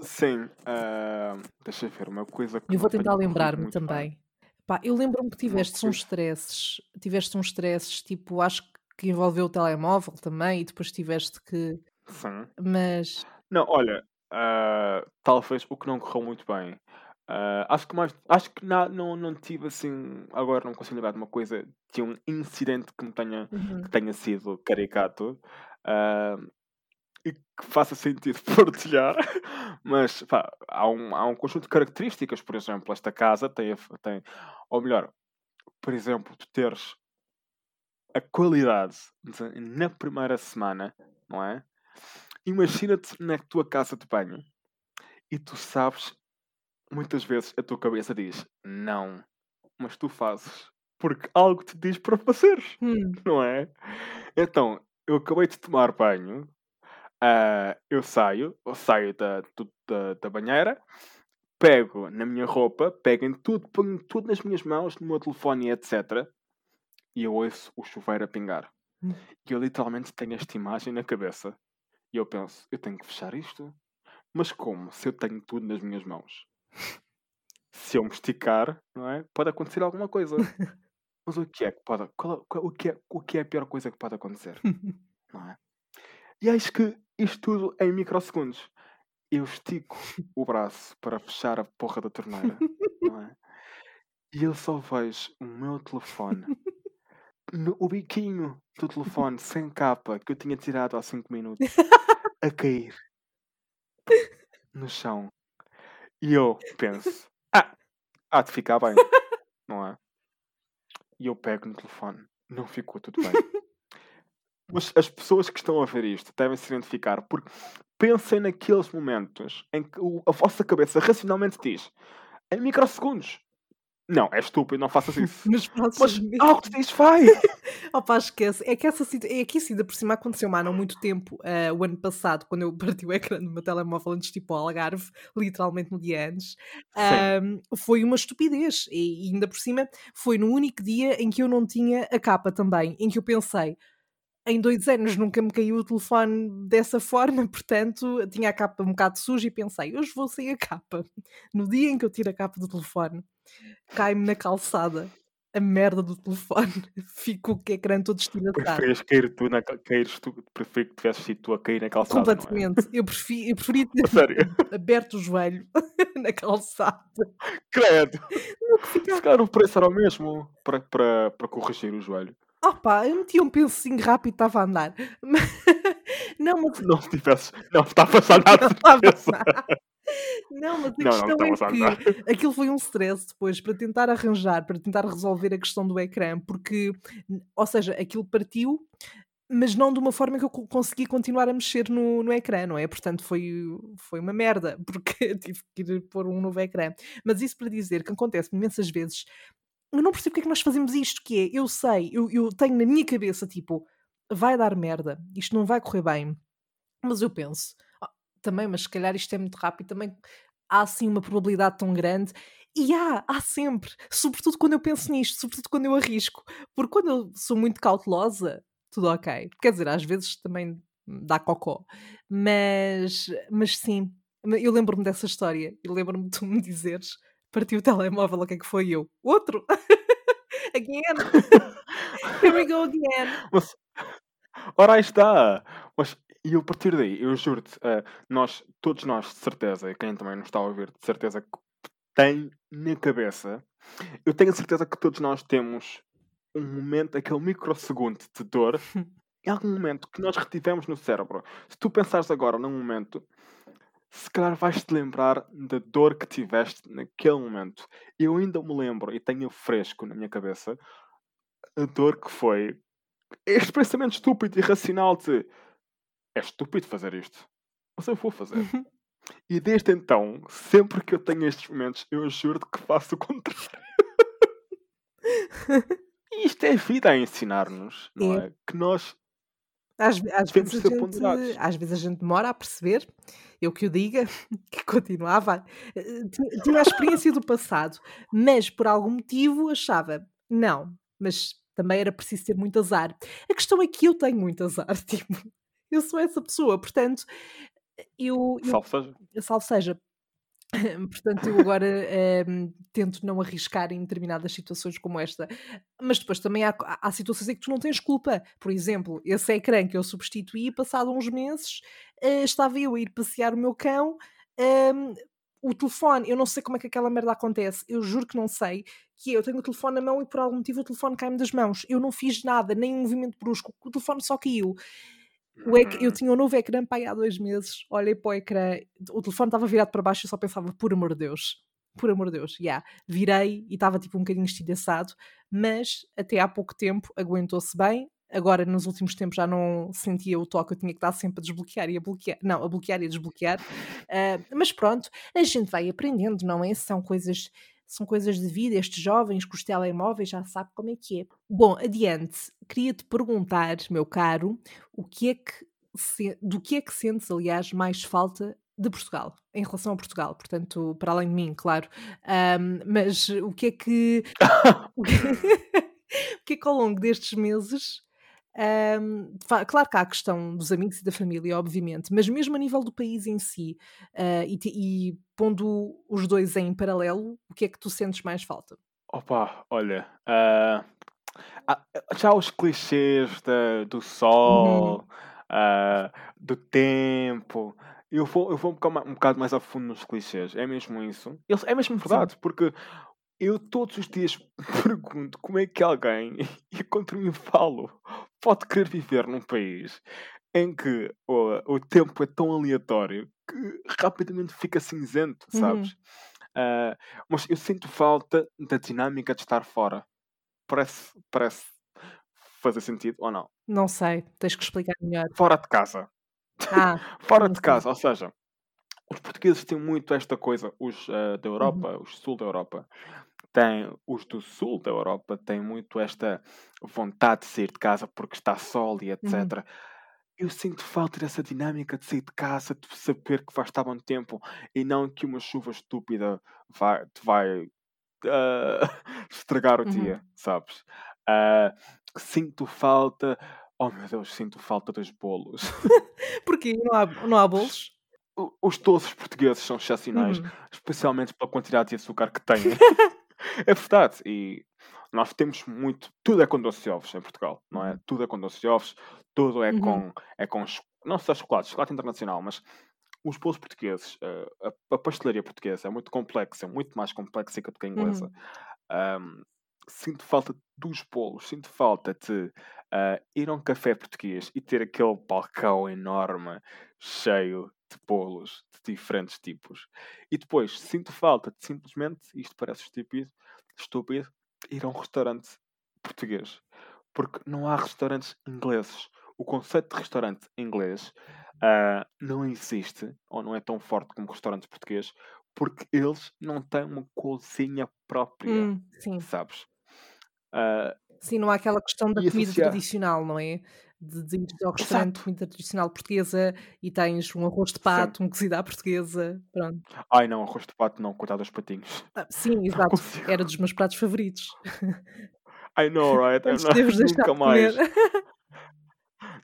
Sim, ah, deixa eu ver, uma coisa que Eu vou tentar lembrar-me também. Pá, eu lembro-me que tiveste uns stresses, tiveste uns stresses, tipo, acho que envolveu o telemóvel também, e depois tiveste que. Sim. Mas. Não, olha, ah, talvez o que não correu muito bem. Ah, acho que mais. Acho que na- não, não tive assim. Agora não consigo lembrar de uma coisa, de um incidente que me tenha, Uhum. que tenha sido caricato. ah, e que faça sentido partilhar, mas pá, há, um, há um conjunto de características, por exemplo, esta casa tem, a- tem ou melhor, por exemplo, tu teres a qualidade de- na primeira semana, não é? Imagina-te na tua casa de banho e tu sabes, muitas vezes a tua cabeça diz não, mas tu fazes porque algo te diz para fazeres Hum, não é? Então, eu acabei de tomar banho, ah, eu saio, eu saio da, da, da banheira, pego na minha roupa, pego em tudo, ponho tudo nas minhas mãos, no meu telefone etc. E eu ouço o chuveiro a pingar. Hum. E eu literalmente tenho esta imagem na cabeça. E eu penso, eu tenho que fechar isto? Mas como? Se eu tenho tudo nas minhas mãos. Se eu me esticar, não é? Pode acontecer alguma coisa. Mas o que é que pode... qual- qual- o, que é, o que é a pior coisa que pode acontecer? não é? E acho que isto tudo em microsegundos. Eu estico o braço para fechar a porra da torneira, não é? E eu só vejo o meu telefone, no- o biquinho do telefone sem capa que eu tinha tirado há 5 minutos, a cair no chão. E eu penso, ah, há de ficar bem, não é? E eu pego no telefone, não ficou tudo bem. Mas as pessoas que estão a ver isto devem se identificar, porque pensem naqueles momentos em que a vossa cabeça racionalmente diz em microsegundos. Não, é estúpido, não faças isso. Mas Mas mesmo. algo te diz, vai! Opa, esquece. É que essa é que isso ainda por cima aconteceu há não muito tempo, ah, o ano passado, quando eu parti o ecrã do meu telemóvel antes de ir para o Algarve, literalmente no dia antes, foi uma estupidez. E, e ainda por cima foi no único dia em que eu não tinha a capa também, em que eu pensei. Em dois anos nunca me caiu o telefone dessa forma, portanto tinha a capa um bocado suja e pensei, hoje vou sem a capa. No dia em que eu tiro a capa do telefone, cai-me na calçada a merda do telefone, fico o ecrã todo estilhaçado. Preferias cair tu, na, tu, prefiro que tivesses sido tu a cair na calçada, é? Completamente. Eu, prefi, eu preferia ter aberto o joelho na calçada. Credo! Se calhar o preço era o mesmo para, para, para corrigir o joelho. Opa, eu metia um pensinho rápido e estava a andar. Não, mas não se tivesses. Não estava a passar nada não a. Não, mas a Não, não questão a é que aquilo foi um stress depois para tentar arranjar, para tentar resolver a questão do ecrã, porque, ou seja, aquilo partiu, mas não de uma forma que eu co- consegui continuar a mexer no, no ecrã, não é? Portanto, foi, foi uma merda, porque tive que ir pôr um novo ecrã. Mas isso para dizer que acontece imensas vezes, eu não percebo porque é que nós fazemos isto, que é, eu sei, eu, eu tenho na minha cabeça, tipo, vai dar merda, isto não vai correr bem. Mas eu penso, "Ah, também, mas se calhar isto é muito rápido, também há assim uma probabilidade tão grande. E há, há sempre, sobretudo quando eu penso nisto, sobretudo quando eu arrisco, porque quando eu sou muito cautelosa, tudo ok. Quer dizer, às vezes também dá cocó, mas, mas sim, eu lembro-me dessa história, e lembro-me de tu me dizeres, partiu o telemóvel, o que é que foi eu? Outro! again! Here we go again! Mas, ora aí está! Mas, e a partir daí, eu juro-te, eh, nós, todos nós, de certeza, e quem também nos está a ouvir, de certeza que tem na cabeça, eu tenho a certeza que todos nós temos um momento, aquele microsegundo de dor, em algum momento que nós retivemos no cérebro. Se tu pensares agora num momento, se calhar vais-te lembrar da dor que tiveste naquele momento. Eu ainda me lembro e tenho fresco na minha cabeça a dor que foi este pensamento estúpido e irracional de é estúpido fazer isto, mas eu vou fazer. E desde então, sempre que eu tenho estes momentos, eu juro que faço o contrário. E isto é vida a ensinar-nos, não É. é? Que nós Às, às vezes a gente, às vezes a gente demora a perceber, eu que o diga, que continuava, eh, tinha, tinha a experiência do passado, mas por algum motivo achava, não, mas também era preciso ter muito azar. A questão é que eu tenho muito azar, tipo, eu sou essa pessoa, portanto, eu, eu salvo seja. salvo seja. Portanto, eu agora ehm, tento não arriscar em determinadas situações como esta. Mas depois também há, há- situações em que tu não tens culpa. Por exemplo, esse ecrã que eu substituí, passado uns meses, eh, estava eu a ir passear o meu cão. ehm, o telefone, eu não sei como é que aquela merda acontece, eu juro que não sei. Que é, eu tenho o telefone na mão e por algum motivo o telefone cai-me das mãos. Eu não fiz nada, nem um movimento brusco, o telefone só caiu. O ec- eu Hum, tinha um novo ecrã para aí há dois meses, olhei para o ecrã, o telefone estava virado para baixo e eu só pensava, por amor de Deus, por amor de Deus, já. Virei e estava tipo um bocadinho estilhaçado, mas até há pouco tempo aguentou-se bem. Agora, nos últimos tempos, já não sentia o toque, eu tinha que estar sempre a desbloquear e a bloquear. Não, a bloquear e a desbloquear. Ah, mas pronto, a gente vai aprendendo, não é? São coisas, são coisas de vida. Estes jovens com os telemóveis já sabem como é que é. Bom, adiante. Queria-te perguntar, meu caro, o que é que se- do que é que sentes, aliás, mais falta de Portugal, em relação a Portugal, portanto, para além de mim, claro. Ahm, mas o que é que o que é que ao longo destes meses fa- claro que há a questão dos amigos e da família, obviamente, mas mesmo a nível do país em si, ah, e, e pondo os dois em paralelo, o que é que tu sentes mais falta? Opa, olha, ah, já os clichês da- do Uhum. sol, ah, do tempo. Eu vou, eu vou um bocado, um bocado mais a fundo nos clichês, é mesmo isso. É mesmo Sim. verdade, porque eu todos os dias pergunto como é que alguém, e contra mim falo, pode querer viver num país em que o, o tempo é tão aleatório que rapidamente fica cinzento, Uhum. sabes? Ah, mas eu sinto falta da dinâmica de estar fora. Parece, parece fazer sentido ou não? Não sei, tens que explicar melhor. Fora de casa. Ah, Fora de sim. casa, ou seja, os portugueses têm muito esta coisa, os ah, da Uhum. Europa, os sul da Europa, têm, os do sul da Europa têm muito esta vontade de sair de casa porque está sol e Uhum. etc. Eu sinto falta dessa dinâmica de sair de casa, de saber que vai estar bom tempo e não que uma chuva estúpida vai, te vai ah, estragar o Uhum. dia, sabes? Ah, sinto falta, oh meu Deus, sinto falta dos bolos. Porquê? Não há, não há bolos? Os doces portugueses são excepcionais, Uhum. especialmente pela quantidade de açúcar que têm. é verdade. E nós temos muito. Tudo é com doce de ovos em Portugal, não é? Uhum. Tudo é com doce de ovos, tudo é Uhum. com. É com não só chocolate, chocolate internacional, mas os bolos portugueses, eh, a, a pastelaria portuguesa é muito complexa, é muito mais complexa a que a inglesa. Uhum. Ahm, sinto falta dos bolos, sinto falta de ah, ir a um café português e ter aquele balcão enorme, cheio de bolos de diferentes tipos. E depois sinto falta de simplesmente, isto parece estúpido, estúpido, ir a um restaurante português. Porque não há restaurantes ingleses. O conceito de restaurante inglês ah, não existe, ou não é tão forte como restaurantes portugueses, porque eles não têm uma cozinha própria Hum, sim. sabes? Ah, Sim, não há aquela questão da comida associar. tradicional, não é? De, ir ao restaurante Exato. comida tradicional portuguesa e tens um arroz de Sim. pato, um cozido à portuguesa, pronto. Ai não, arroz de pato não, coitado dos patinhos. Ah, sim, exato, era dos meus pratos favoritos. I know, right? Deixar nunca mais.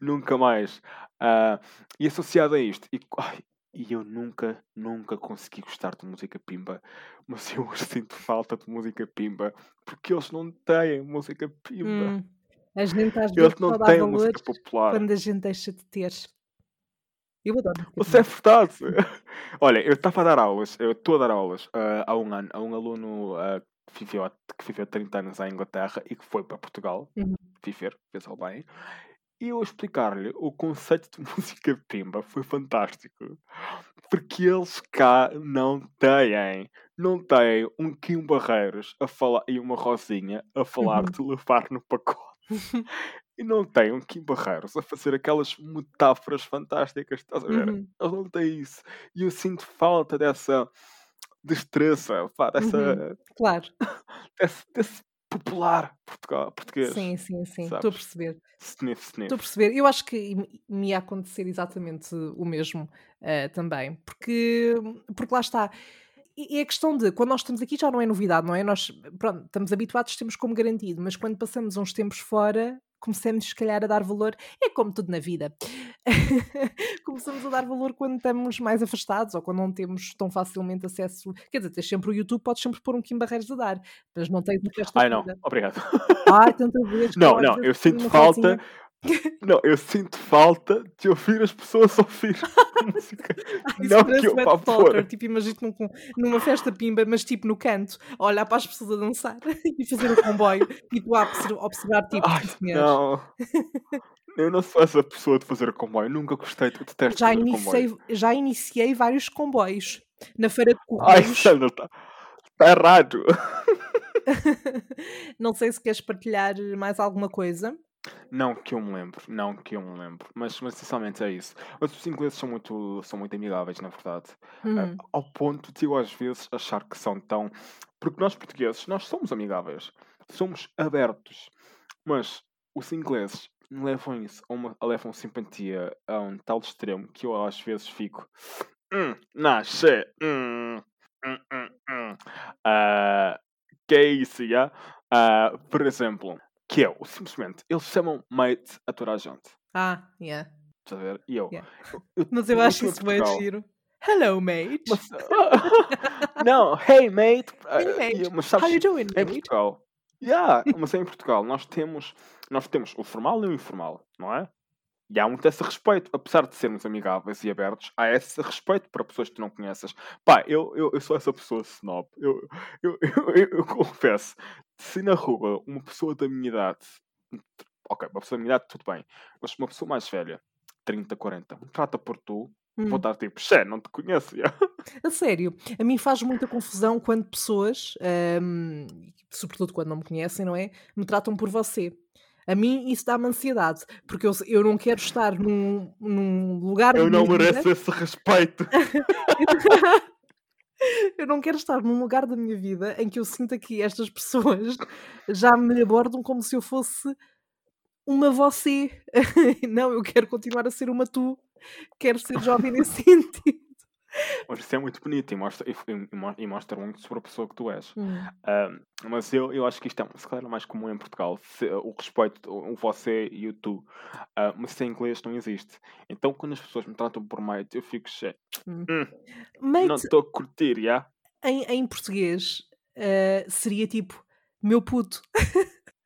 Nunca mais. Ah, e associado a isto, e, ai, e eu nunca, nunca consegui gostar de música pimba, mas eu hoje sinto falta de música pimba, porque eles não têm música pimba. Hum, a gente às vezes não têm valor música popular. quando a gente deixa de ter. Eu adoro Isso é verdade. Olha, eu estava a dar aulas, eu estou a dar aulas ah, há um ano a um aluno ah, que, viveu, há- que viveu 30 anos à Inglaterra e que foi para Portugal Uhum. viver, ao bem. E eu a explicar-lhe o conceito de música pimba foi fantástico. Porque eles cá não têm, não têm um Kim Barreiros a falar, e uma Rosinha a falar Uhum. de levar no pacote. E não têm um Kim Barreiros a fazer aquelas metáforas fantásticas, estás a ver? Uhum. Eles não têm isso. E eu sinto falta dessa destreza, pá, Uhum. dessa, Claro, desse, desse popular Portugal, português. sim, sim, sim, estou a perceber. Sniff, Estou a sniff. perceber. Eu acho que me- ia acontecer exatamente o mesmo eh, também, porque, porque lá está. E e é questão de, quando nós estamos aqui já não é novidade, não é? Nós, pronto, estamos habituados, temos como garantido, mas quando passamos uns tempos fora, começamos se calhar a dar valor, é como tudo na vida. Começamos a dar valor quando estamos mais afastados ou quando não temos tão facilmente acesso. Quer dizer, tens sempre o YouTube, podes sempre pôr um Kim Barreiros a dar, mas não tens o resto Ai não, obrigado. Ai, tanta vez Não, não, eu sinto falta. Não, eu sinto falta de ouvir as pessoas ouvir música. Ai, Não que eu vá pôr. tipo, imagino num, numa festa pimba, mas tipo no canto, olhar para as pessoas a dançar e fazer o comboio e tu a obser- observar, tipo, Ai, não. Eu não sou essa pessoa de fazer comboio. Nunca gostei, eu detesto Já iniciei, comboio. já iniciei vários comboios na feira de Ai, Correios. Sandra, está tá errado. Não sei se queres partilhar mais alguma coisa. Não que eu me lembro, não que eu me lembro. Mas, mas essencialmente é isso. Mas os ingleses são muito, são muito amigáveis, na verdade. Ah, Uhum. ao ponto de eu às vezes achar que são tão. Porque nós portugueses, nós somos amigáveis, somos abertos. Mas os ingleses levam isso a uma levam simpatia a um tal extremo que eu às vezes fico. Hum, nasce. Hum, hum, hum, hum. Ah, que é isso, já? Ah, por exemplo, que é o simplesmente, eles chamam mate a toda a gente. Ah, yeah. Estás a ver? E eu. Yeah. eu- eu- Mas eu eu acho isso bem giro. Hello, mate. mas- não, hey mate. ah, Hey, e- mate. mas How sabes, you doing, em mate? Portugal. Yeah, mas em Portugal nós temos, nós temos o formal e o informal, não é? E há muito esse respeito, apesar de sermos amigáveis e abertos, há esse respeito para pessoas que tu não conheces. Pá, eu, eu, eu sou essa pessoa snob. Eu, eu, eu, eu, eu confesso, se na rua uma pessoa da minha idade, ok, uma pessoa da minha idade, tudo bem, mas uma pessoa mais velha, 30, 40, me trata por tu, Hum. vou estar tipo, xé, não te conheço. já." A sério, a mim faz muita confusão quando pessoas, hum, sobretudo quando não me conhecem, não é? Me tratam por você. A mim isso dá-me ansiedade, porque eu, eu não quero estar num, num lugar Eu não minha vida- mereço esse respeito. eu não quero estar num lugar da minha vida em que eu sinta que estas pessoas já me abordam como se eu fosse uma você. Não, eu quero continuar a ser uma tu. Quero ser jovem nesse sentido. Mas isso é muito bonito e mostra, e, mo- mostra muito sobre a pessoa que tu és. Hum. Ahm, mas eu, eu acho que isto é se calhar mais comum em Portugal, se- o respeito, o o você e o tu. Ah, mas isso em inglês não existe. Então quando as pessoas me tratam por mate, eu fico cheio. Hum. Hum, não estou a curtir, já? em, em português, eh, seria tipo meu puto.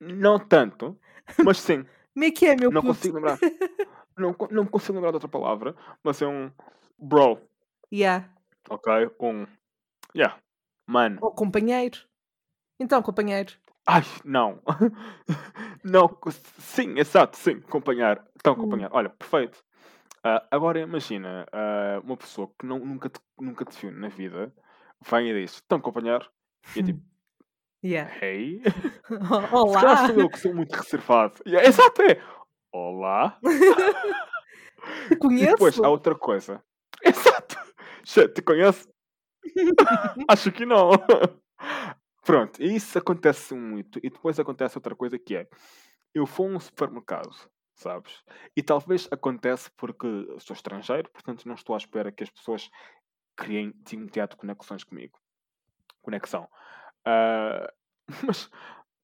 Não tanto, mas sim. Como é que é, meu não puto? consigo lembrar. Não, não consigo lembrar de outra palavra, mas é um bro, Yeah. ok? Um. Yeah. Mano. Ou companheiro. Então, companheiro. Ai, não. não, sim, exato, sim, acompanhar. Então, Hum. acompanhar. Olha, perfeito. Ah, agora imagina ah, uma pessoa que não, nunca, te, nunca te viu na vida, vem e diz, estão a acompanhar? E é tipo, Yeah. hey? Se calhar Olá. sou eu que sou muito reservado. E é, exato, é. Olá. Te E depois conheço? há outra coisa. Exato. Che, te conhece? Acho que não. Pronto, e isso acontece muito. E depois acontece outra coisa que é: eu vou a um supermercado, sabes? E talvez acontece porque sou estrangeiro, portanto não estou à espera que as pessoas criem de imediato conexões comigo. Conexão. Ah, mas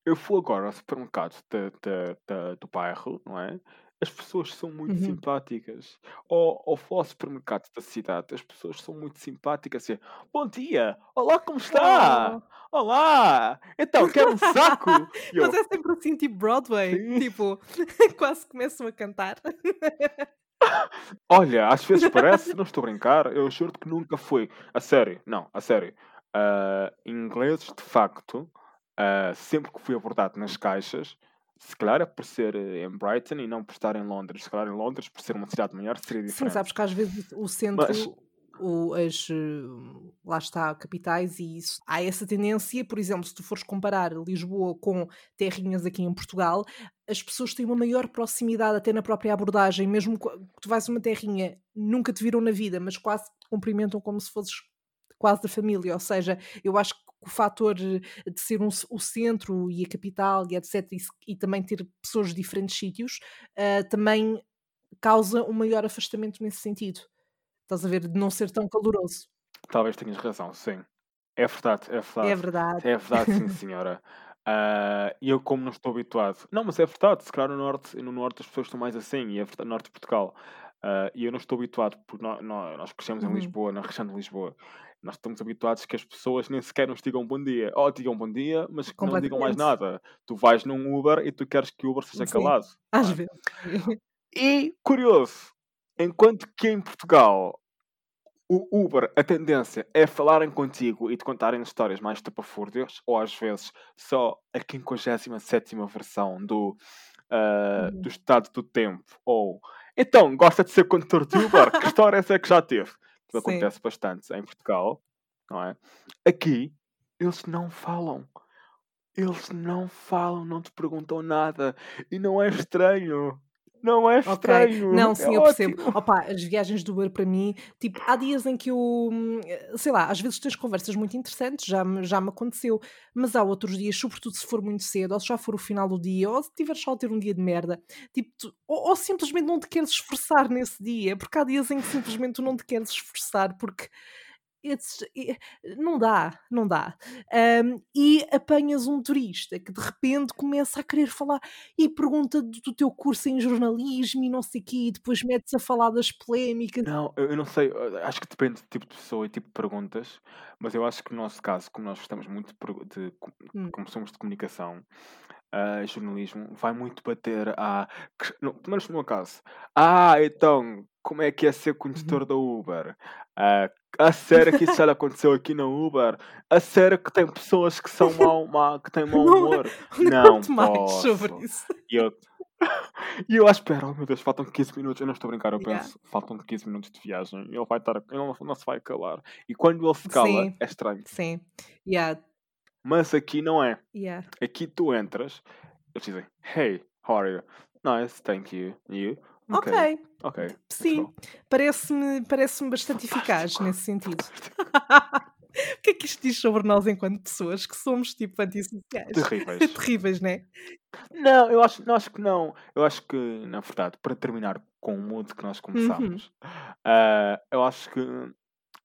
eu vou agora ao supermercado de- de- de- do bairro, não é? As pessoas são muito Uhum. simpáticas. Ou, ou vou ao supermercado da cidade, as pessoas são muito simpáticas. Assim, Bom dia! Olá, como está? Oh. Olá! Então, quer um saco? Eu, Mas é sempre assim, tipo Broadway. Sim. Tipo, quase começam a cantar. Olha, às vezes parece, não estou a brincar, eu juro que nunca fui. A sério, não, a sério. Ah, ingleses, de facto, ah, sempre que fui abordado nas caixas, se calhar é por ser eh, em Brighton e não por estar em Londres, se calhar em Londres, por ser uma cidade maior, seria Sim, diferente. sabes que às vezes o centro, Mas- o, as, lá está, capitais e isso, há essa tendência, por exemplo, se tu fores comparar Lisboa com terrinhas aqui em Portugal, as pessoas têm uma maior proximidade até na própria abordagem, mesmo que tu vais a uma terrinha, nunca te viram na vida, mas quase te cumprimentam como se fosses quase da família, ou seja, eu acho que o fator de ser um o centro e a capital e etc, e, e também ter pessoas de diferentes sítios, ah, também causa um maior afastamento nesse sentido. Estás a ver? De não ser tão caloroso. Talvez tenhas razão, sim. É verdade, é verdade. É verdade. É verdade, sim, senhora. E eu, como não estou habituado. Não, mas é verdade. Se calhar no norte, no norte as pessoas estão mais assim, e é verdade, no norte de Portugal. Ah, e eu não estou habituado, porque nós, nós crescemos em Uhum. Lisboa, na região de Lisboa. Nós estamos habituados que as pessoas nem sequer nos digam bom dia. Ou digam bom dia, mas que não digam mais nada. Tu vais num Uber e tu queres que o Uber seja Sim. calado. Às vezes. E, curioso, enquanto que em Portugal o Uber, a tendência é falarem contigo e te contarem histórias mais tapafúrdias, ou às vezes só a 57 versão do, Uhum. do estado do tempo, ou então gosta de ser condutor de Uber, que histórias é que já teve? Sim. acontece bastante em Portugal, não é? Aqui, eles não falam. Eles não falam, não te perguntam nada. E não é estranho. Não é estranho. Não, é sim, eu percebo. Opa, as viagens do Uber para mim, tipo, há dias em que eu, hum, sei lá, às vezes tens conversas muito interessantes, já me, já me aconteceu, mas há outros dias, sobretudo se for muito cedo, ou se já for o final do dia, ou se tiveres só a ter um dia de merda, tipo, tu- ou, ou simplesmente não te queres esforçar nesse dia, porque há dias em que simplesmente tu não te queres esforçar, porque it's- não dá, não dá. Ahm, e apanhas um turista que de repente começa a querer falar e pergunta do, do teu curso em jornalismo e não sei o quê, e depois metes a falar das polémicas. Não, eu, eu não sei, acho que depende do tipo de pessoa e tipo de perguntas, mas eu acho que no nosso caso, como nós gostamos muito de, de Hum. como somos de comunicação, ah, jornalismo, vai muito bater a. no- Pelo menos no meu caso. Ah, então, como é que é ser condutor da Uber? Ah, a sério que isso já aconteceu aqui na Uber? A sério que tem pessoas que são mau, má- que têm mau Não- humor? Não, Não te mais sobre isso. E eu, e eu à espera, oh meu Deus, faltam 15 minutos. Eu não estou a brincar, eu Yeah. penso, faltam 15 minutos de viagem. Ele vai estar, ele não, não se vai calar. E quando ele se cala, Sim. é estranho. Sim, yeah, Mas aqui não é. yeah. Aqui tu entras, eles dizem, hey, how are you? Nice, thank you. You? Ok, Ok. sim, go." parece-me parece bastante eficaz Fantástico. nesse sentido. o que é que isto diz sobre nós enquanto pessoas que somos tipo antissociais? Terríveis. Terríveis, não é? Não, eu acho, não, acho que não. Eu acho que, na verdade, para terminar com o mood que nós Uhum. começamos, ah, eu acho que,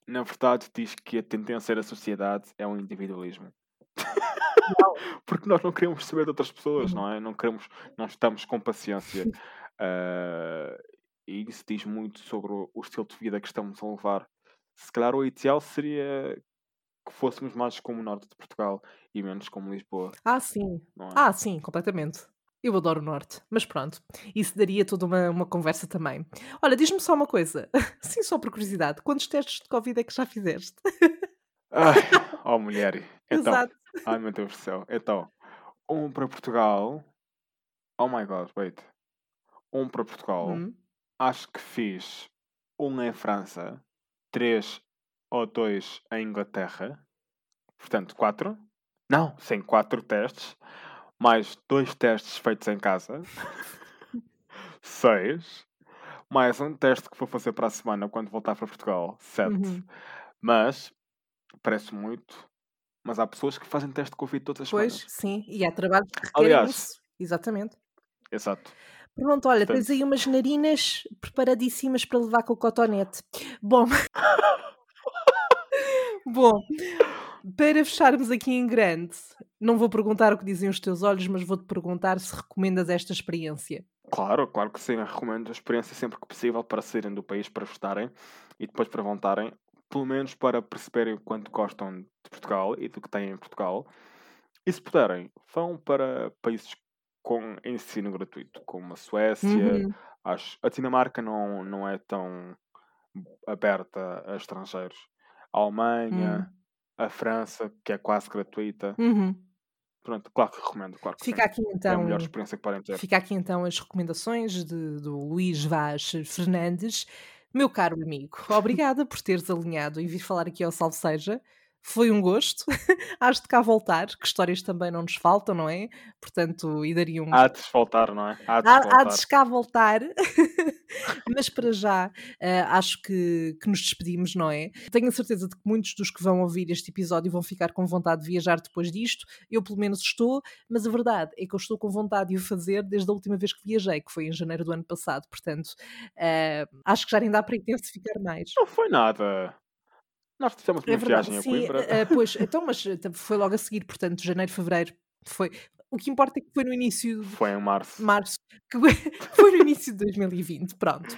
na verdade, diz que a tendência da sociedade é o individualismo. Porque nós não queremos saber de outras pessoas, Uhum. não é? Não queremos, não estamos com paciência. Ah, e isso diz muito sobre o, o estilo de vida que estamos a levar. Se calhar o ideal seria que fôssemos mais como o norte de Portugal e menos como Lisboa, Ah, sim. é? Ah, sim, completamente. Eu adoro o Norte, mas pronto, isso daria toda uma, uma conversa também. Olha, diz-me só uma coisa, sim, só por curiosidade, quantos testes de Covid é que já fizeste? Ai, oh mulher. Então, Exato. ai meu Deus do céu. Então, um para Portugal. Oh my god, wait. Um para Portugal. Hum, Acho que fiz um em França, três ou dois em Inglaterra. Portanto, quatro. Não, sim, quatro testes. Mais dois testes feitos em casa. Seis. Mais um teste que vou fazer para a semana quando voltar para Portugal. Sete. uhum. Mas, parece muito. Mas há pessoas que fazem teste de Covid todas as Pois, semanas. sim, e há trabalhos que requerem Aliás, isso. Exatamente. exato. Pronto, olha, tens Portanto, aí umas narinas preparadíssimas para levar com o cotonete. Bom, bom, para fecharmos aqui em grande, não vou perguntar o que dizem os teus olhos, mas vou-te perguntar se recomendas esta experiência. claro, claro que sim. Recomendo a experiência sempre que possível para saírem do país, para estarem e depois para voltarem. Pelo menos para perceberem o quanto gostam de Portugal e do que têm em Portugal. E se puderem, vão para países com ensino gratuito, como a Suécia. Uhum, Acho, a Dinamarca não, não é tão aberta a estrangeiros. A Alemanha, hum, a França, que é quase gratuita. uhum. Pronto, claro que recomendo, claro que sim. Fica aqui É a melhor então, experiência que podem ter. fica aqui então as recomendações de, do Luís Vaz Fernandes. Meu caro amigo, obrigada por teres alinhado e vir falar aqui ao Salve Seja. Foi um gosto. Hás de cá voltar, que histórias também não nos faltam, não é? Portanto, e daria um, Há de voltar, não é? Há de Há, há de voltar. cá voltar, mas para já ah, acho que, que nos despedimos, não é? Tenho a certeza de que muitos dos que vão ouvir este episódio vão ficar com vontade de viajar depois disto. Eu, pelo menos, estou, mas a verdade é que eu estou com vontade de o fazer desde a última vez que viajei, que foi em janeiro do ano passado. Portanto, ah, acho que já nem dá para intensificar mais. Não foi nada. Nós fizemos É uma verdade, viagem a sim, Coimbra. ah, pois, então, mas ah, foi logo a seguir, portanto, janeiro, fevereiro. Foi. O que importa é que foi no início Foi em março. março, que foi no início de 2020, pronto.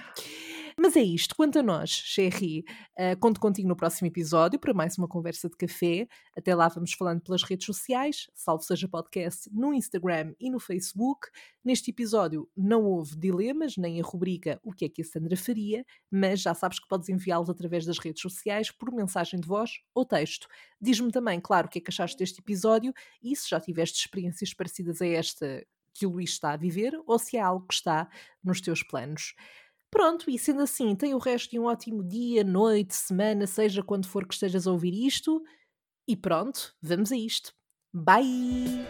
Mas é isto, quanto a nós, Sherry, uh, conto contigo no próximo episódio para mais uma conversa de café. Até lá vamos falando pelas redes sociais, salvo seja podcast, no Instagram e no Facebook. Neste episódio não houve dilemas, nem a rubrica O que é que a Sandra faria, mas já sabes que podes enviá-los através das redes sociais por mensagem de voz ou texto. Diz-me também, claro, o que é que achaste deste episódio e se já tiveste experiências parecidas a esta que o Luís está a viver ou se há algo que está nos teus planos. Pronto, e sendo assim, tenha o resto de um ótimo dia, noite, semana, seja quando for que estejas a ouvir isto. E pronto, vamos a isto. Bye!